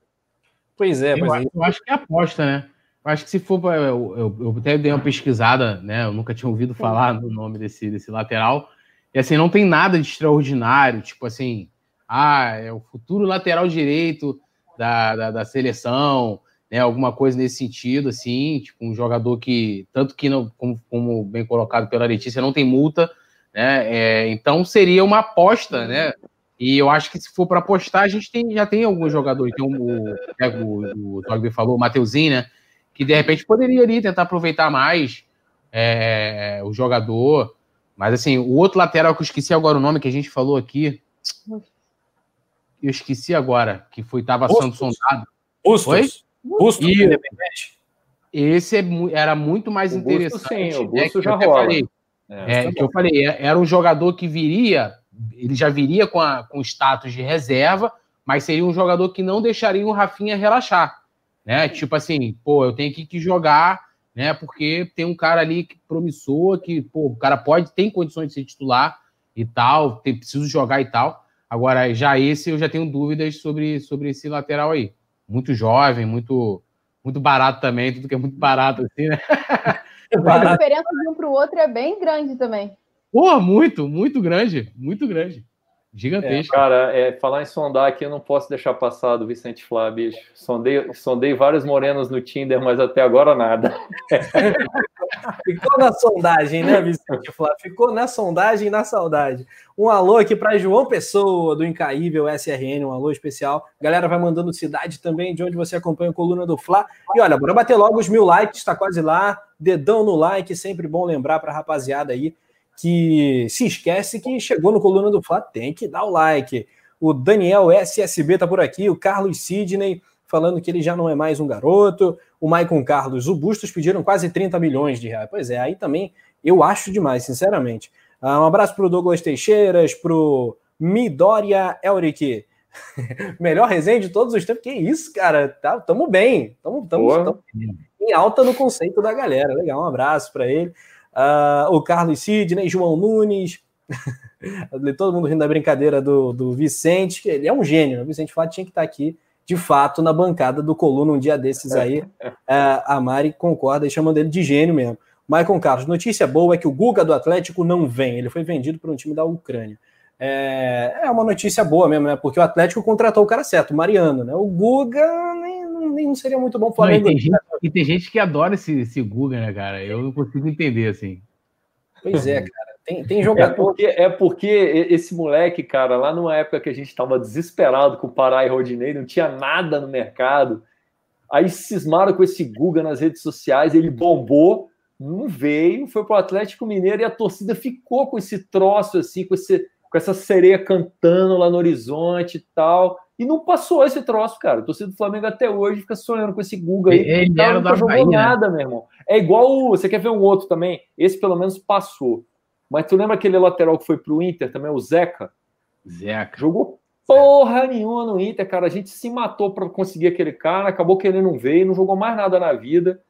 Pois é, eu, é. eu acho que é aposta, né? Eu acho que se for para. Eu, eu, eu, até dei uma pesquisada, né? Eu nunca tinha ouvido Sim. falar no nome desse, desse lateral. E assim, não tem nada de extraordinário, tipo assim, ah, é o futuro lateral direito da, da, da, seleção, né? Alguma coisa nesse sentido, assim, tipo um jogador que, tanto que, não, como, como bem colocado pela Letícia, não tem multa, né? É, então seria uma aposta, né? E eu acho que se for para apostar, a gente tem, já tem alguns jogadores, tem um, o, o, o falou, o Mateuzinho, né? Que de repente poderia ali tentar aproveitar mais é, o jogador. Mas assim, o outro lateral que eu esqueci agora o nome que a gente falou aqui eu esqueci agora, que foi estava sendo sondado. Bustos. Foi? Bustos, e, independente. Esse é, era muito mais o interessante. Busto, sim, o Busto né, já rola. Falei, é, é, que eu falei, era um jogador que viria, ele já viria com, a, com status de reserva, mas seria um jogador que não deixaria o Rafinha relaxar. Né? Tipo assim, pô, eu tenho que, que jogar, né? Porque tem um cara ali que promissor, que, pô, o cara pode, tem condições de ser titular e tal, tem, preciso jogar e tal. Agora, já esse eu já tenho dúvidas sobre, sobre esse lateral aí. Muito jovem, muito muito barato também, tudo que é muito barato assim, né? A diferença de um para o outro é bem grande também. Pô, muito, muito grande, muito grande. Gigantesco. É, cara, é, falar em sondar aqui, eu não posso deixar passar do Vicente Flávio. Sondei, sondei vários morenos no Tinder, mas até agora nada. Ficou na sondagem, né, Vicente Flávio? Ficou na sondagem e na saudade. Um alô aqui para João Pessoa, do Incaível SRN, um alô especial. Galera vai mandando cidade também, de onde você acompanha a coluna do Fla. E olha, bora bater logo os mil likes, está quase lá. Dedão no like, sempre bom lembrar para a rapaziada aí que se esquece que chegou no Coluna do Fla, tem que dar o like. O Daniel SSB tá por aqui, o Carlos Sidney falando que ele já não é mais um garoto, o Maicon Carlos, o Bustos pediram quase 30 milhões de reais. Pois é, aí também eu acho demais, sinceramente. Uh, um abraço pro Douglas Teixeiras, pro Midória Elric. Melhor resenha de todos os tempos. Que isso, cara? Tá, tamo bem. Tamo, tamo, tamo em alta no conceito da galera. Legal, um abraço para ele uh, o Carlos Sidney, João Nunes, todo mundo rindo da brincadeira do, do Vicente, que ele é um gênio, o Vicente Flávio tinha que estar aqui, de fato na bancada do Coluna um dia desses aí. É, a Mari concorda e chama ele de gênio mesmo. Maicon Carlos, notícia boa é que o Guga do Atlético não vem, ele foi vendido para um time da Ucrânia. É, é uma notícia boa mesmo, né? Porque o Atlético contratou o cara certo, o Mariano, né? O Guga nem, nem seria muito bom para o Flamengo. E tem, gente, e tem gente que adora esse, esse Guga, né, cara? Eu não consigo entender assim. Pois é, cara. Tem, tem jogador. É porque, é porque esse moleque, cara, lá numa época que a gente estava desesperado com o Pará e Rodinei, não tinha nada no mercado. Aí cismaram com esse Guga nas redes sociais, ele bombou, não veio, foi para o Atlético Mineiro e a torcida ficou com esse troço assim, com esse com essa sereia cantando lá no horizonte e tal. E não passou esse troço, cara. O torcedor do Flamengo até hoje fica sonhando com esse Guga aí. Ele cara, nunca jogou Bahia. nada, meu irmão. É igual. O... Você quer ver um outro também? Esse pelo menos passou. Mas tu lembra aquele lateral que foi pro Inter também, o Zeca? Zeca. Jogou porra nenhuma no Inter, cara. A gente se matou para conseguir aquele cara, acabou que ele não veio, não jogou mais nada na vida.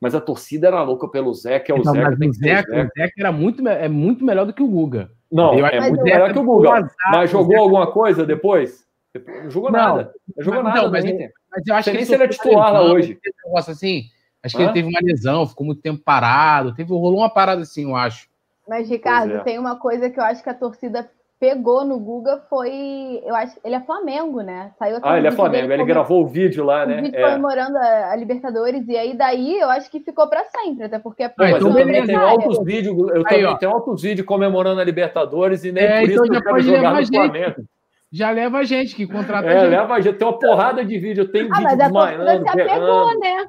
Mas a torcida era louca pelo Zeca, é o não, Zeca. Mas o Zeca, o Zeca era muito, é muito melhor do que o Guga. Não, eu é muito melhor que o Guga. Mas jogou alguma coisa depois? Não jogou não, nada. Não jogou mas, nada não, mas, mas eu acho que nem se ele é titular lá hoje. Negócio assim, acho que Hã? ele teve uma lesão, ficou muito tempo parado. Teve, rolou uma parada assim, eu acho. Mas, Ricardo, é. tem uma coisa que eu acho que a torcida pegou no Guga foi. Eu acho ele é Flamengo, né? Saiu ah, ele é Flamengo, ele gravou o vídeo lá, né? O vídeo é. comemorando a, a, Libertadores, e aí daí eu acho que ficou para sempre, até porque é ah, então também tem altos vídeos, eu aí, também ó. tenho altos vídeos comemorando a Libertadores e nem é, por então isso eu quero jogar no Flamengo. Já leva a gente que contrata é, a gente. leva a gente. Tem uma porrada de vídeo. Eu tenho ah, vídeo desmaiando, berrando. Né?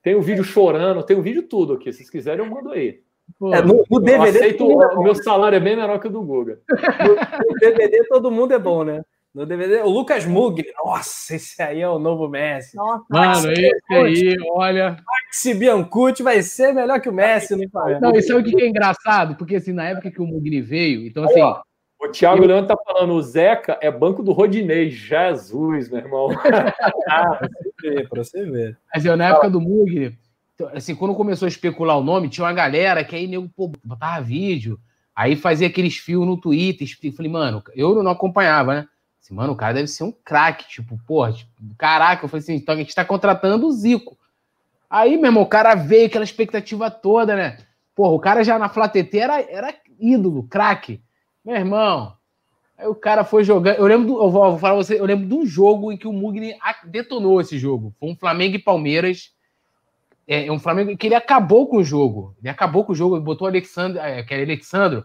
Tem o um vídeo chorando, tem o um vídeo tudo aqui. Se vocês quiserem, eu mando aí. Pô, é, no, no DVD. Aceito, o meu salário é bem menor que o do Guga. No, no, DVD todo mundo é bom, né? No DVD, o Lucas Mugni, nossa, esse aí é o novo Messi. Nossa, Mano, esse aí, olha. Maxi Biancucci vai ser melhor que o Messi no Flamengo. Não, isso é o que é engraçado, porque assim, na época que o Mugni veio, então assim. Aí, o Thiago eu... Leandro tá falando, o Zeca é banco do Rodinei. Jesus, meu irmão. ah, pra você ver, pra você ver. Mas eu, na época do então, assim, quando começou a especular o nome, tinha uma galera que aí nego, pô, botava vídeo, aí fazia aqueles fios no Twitter. Eu falei, mano, eu não acompanhava, né? Assim, mano, o cara deve ser um craque, tipo, porra, tipo, caraca. Eu falei assim, então a gente tá contratando o Zico. Aí, meu irmão, o cara veio aquela expectativa toda, né? Porra, o cara já na Flatete era, era ídolo, craque. Meu irmão, aí o cara foi jogando. Eu lembro, do, eu vou, falar você, eu lembro de um jogo em que o Mugni detonou esse jogo. Foi um Flamengo e Palmeiras é, é um Flamengo que ele acabou com o jogo. Ele acabou com o jogo, botou o Alexandre, é, que era Alexandro.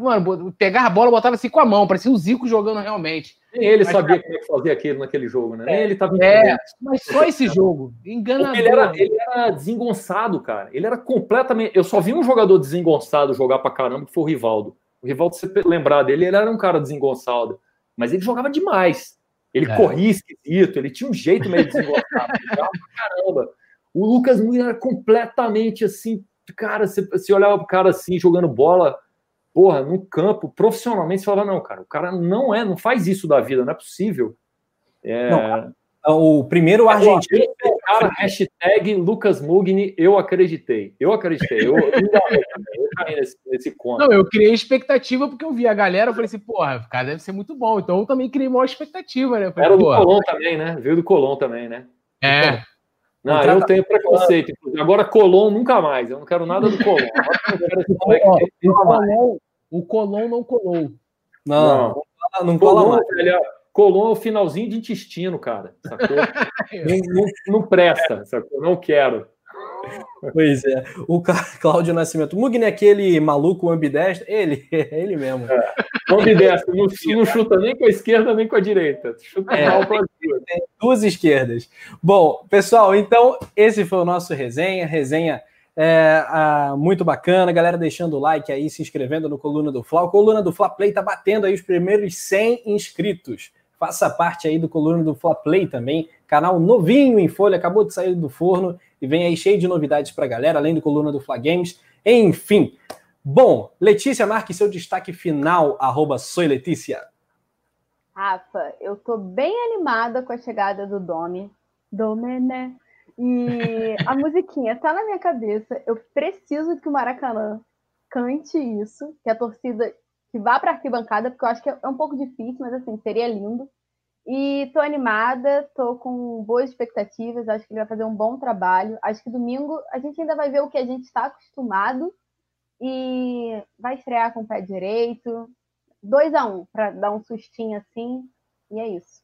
Mano, pegar a bola, botava assim com a mão, parecia o Zico jogando realmente. Nem ele mas, sabia como é que fazia aquilo naquele jogo, né? Nem é, ele tava É, mas só esse jogo. Enganador. Ele era, ele era desengonçado, cara. Ele era completamente. Eu só vi um jogador desengonçado jogar pra caramba, que foi o Rivaldo. O Rivaldo, se você lembrar dele, ele era um cara desengonçado. Mas ele jogava demais. Ele é. corria esquisito, ele tinha um jeito meio desengonçado. jogava pra caramba. O Lucas Mura era completamente assim, cara, você, você olhava pro cara assim, jogando bola, porra, no campo, profissionalmente, você falava, não, cara, o cara não é, não faz isso da vida, não é possível. É... Não, o primeiro argentino. Cara, hashtag Lucas Mugni, eu acreditei. Eu acreditei. Eu, eu, eu caí nesse, nesse conto. Não, eu criei expectativa porque eu vi a galera, eu falei assim, porra, o cara deve ser muito bom. Então eu também criei maior expectativa, né? Falei, Era do Colom também, né? Veio do Colom também, né? É. Então, não, eu tenho preconceito. Agora, Colom nunca mais. Eu não quero nada do Colom. o Colom não colou. Não, não, não cola mais. Colom é o finalzinho de intestino, cara. Sacou? não, não, não, presta, sacou? Não quero. Pois é. O Cláudio Nascimento. Mugni é aquele maluco ambidestro? Ele, é ele mesmo. É. Ambidestro. Não, não chuta nem com a esquerda nem com a direita. Chuta é, mal para Tem duas esquerdas. Bom, pessoal, então esse foi o nosso resenha. Resenha é, a, muito bacana. Galera deixando o like aí, se inscrevendo no Coluna do Fla. O Coluna do Fla Play tá batendo aí os primeiros 100 inscritos. Faça parte aí do Coluna do Fla Play também. Canal novinho em folha, acabou de sair do forno e vem aí cheio de novidades para a galera, além do coluna do Fla Games. Enfim. Bom, Letícia, marque seu destaque final, arroba Soy Letícia. Rafa, eu tô bem animada com a chegada do Domi. Domené. E a musiquinha tá na minha cabeça. Eu preciso que o Maracanã cante isso, que a torcida que vá para arquibancada, porque eu acho que é um pouco difícil, mas assim, seria lindo. E tô animada, tô com boas expectativas, acho que ele vai fazer um bom trabalho. Acho que domingo a gente ainda vai ver o que a gente está acostumado e vai estrear com o pé direito. 2 a 1 um, para dar um sustinho assim, e é isso.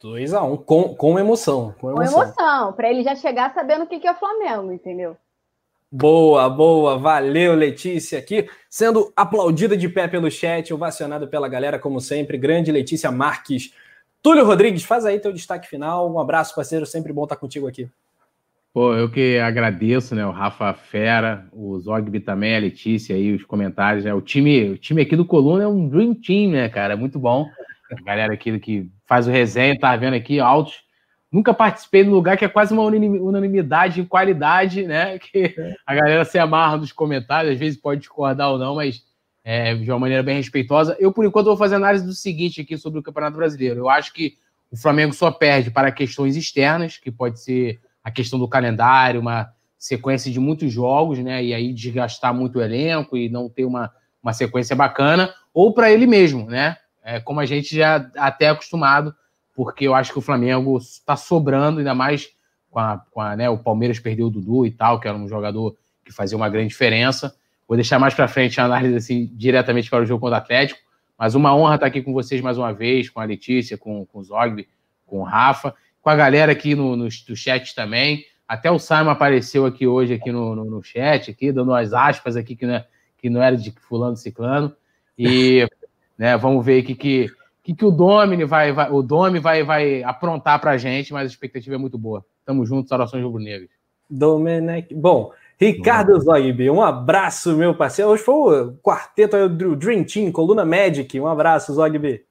2 a 1 um, com, com emoção. Com emoção, emoção para ele já chegar sabendo o que é o Flamengo, entendeu? Boa, boa, valeu Letícia aqui, sendo aplaudida de pé pelo chat, ovacionado pela galera, como sempre. Grande Letícia Marques. Túlio Rodrigues, faz aí teu destaque final. Um abraço, parceiro, sempre bom estar contigo aqui. Pô, eu que agradeço, né? O Rafa Fera, o Zogby também, a Letícia aí, os comentários. Né? O, time, o time aqui do Coluna é um Dream Team, né, cara? Muito bom. A galera aqui que faz o resenha, tá vendo aqui, altos Nunca participei de um lugar que é quase uma unanimidade em qualidade, né? Que a galera se amarra nos comentários, às vezes pode discordar ou não, mas é, de uma maneira bem respeitosa. Eu, por enquanto, vou fazer análise do seguinte aqui sobre o Campeonato Brasileiro. Eu acho que o Flamengo só perde para questões externas, que pode ser a questão do calendário, uma sequência de muitos jogos, né? E aí desgastar muito o elenco e não ter uma, uma sequência bacana, ou para ele mesmo, né? É, como a gente já até é acostumado porque eu acho que o Flamengo está sobrando, ainda mais com a, com a né, o Palmeiras perdeu o Dudu e tal, que era um jogador que fazia uma grande diferença. Vou deixar mais para frente a análise assim, diretamente para o jogo contra o Atlético, mas uma honra estar aqui com vocês mais uma vez, com a Letícia, com, com o Zogby, com o Rafa, com a galera aqui no, no, no chat também. Até o Simon apareceu aqui hoje aqui no, no, no chat, aqui, dando as aspas aqui que não, é, que não era de fulano ciclano. E né, vamos ver aqui que que, que o Domini vai, vai, o Domi vai, vai aprontar para a gente, mas a expectativa é muito boa. Tamo juntos, orações rubro-negras. Domenech. Bom, Ricardo Zoib, um abraço, meu parceiro. Hoje foi o quarteto do Dream Team, Coluna Magic. Um abraço, Zoib.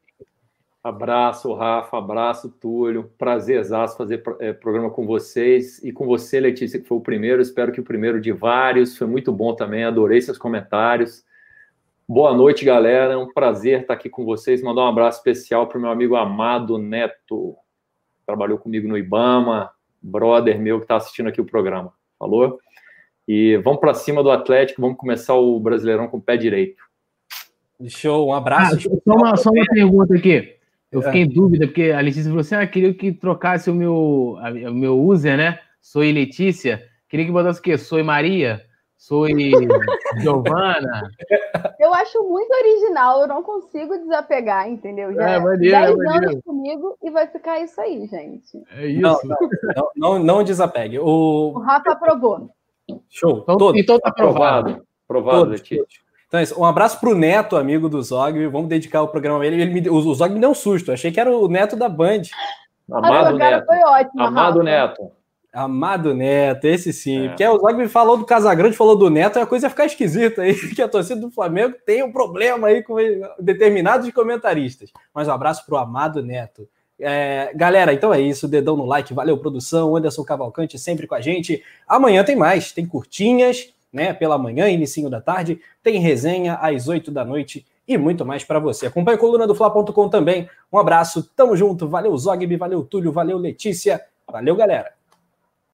Abraço, Rafa, abraço, Túlio. Prazerzaço fazer é, programa com vocês e com você, Letícia, que foi o primeiro. Espero que o primeiro de vários. Foi muito bom também, adorei seus comentários. Boa noite, galera. É um prazer estar aqui com vocês. Mandar um abraço especial para o meu amigo Amado Neto. Trabalhou comigo no Ibama, brother meu que está assistindo aqui o programa. Falou? E vamos para cima do Atlético. Vamos começar o Brasileirão com o pé direito. Show, um abraço. Ah, só, uma, só uma pergunta aqui. Eu fiquei em dúvida, porque a Letícia falou assim: ah, queria que trocasse o meu, o meu user, né? Sou Letícia. Queria que botasse o quê? Sou Maria? Sou Giovana. Eu acho muito original, eu não consigo desapegar, entendeu? Já é, maneiro, 10 é anos comigo e vai ficar isso aí, gente. É isso. Não, não, não, não desapegue. O... o Rafa aprovou. Show. Então, Todo. então tá aprovado. Aprovado, Letícia. Então é isso. Um abraço pro Neto, amigo do Zog. Vamos dedicar o programa a ele. ele me, o Zog me deu um susto. achei que era o Neto da Band. Amado Neto. Foi ótimo, Amado Rafa. Neto. Amado Neto, esse sim. É. Porque o Zog falou do Casagrande, falou do Neto, e a coisa ia ficar esquisita aí, que a torcida do Flamengo tem um problema aí com determinados comentaristas. Mas um abraço pro Amado Neto. É, galera, então é isso. Dedão no like, valeu, produção. Anderson Cavalcante sempre com a gente. Amanhã tem mais, tem curtinhas, né? Pela manhã, inicinho da tarde, tem resenha às 8 da noite e muito mais para você. Acompanhe a coluna do Fla.com também. Um abraço, tamo junto. Valeu, Zogby, valeu, Túlio, valeu, Letícia. Valeu, galera.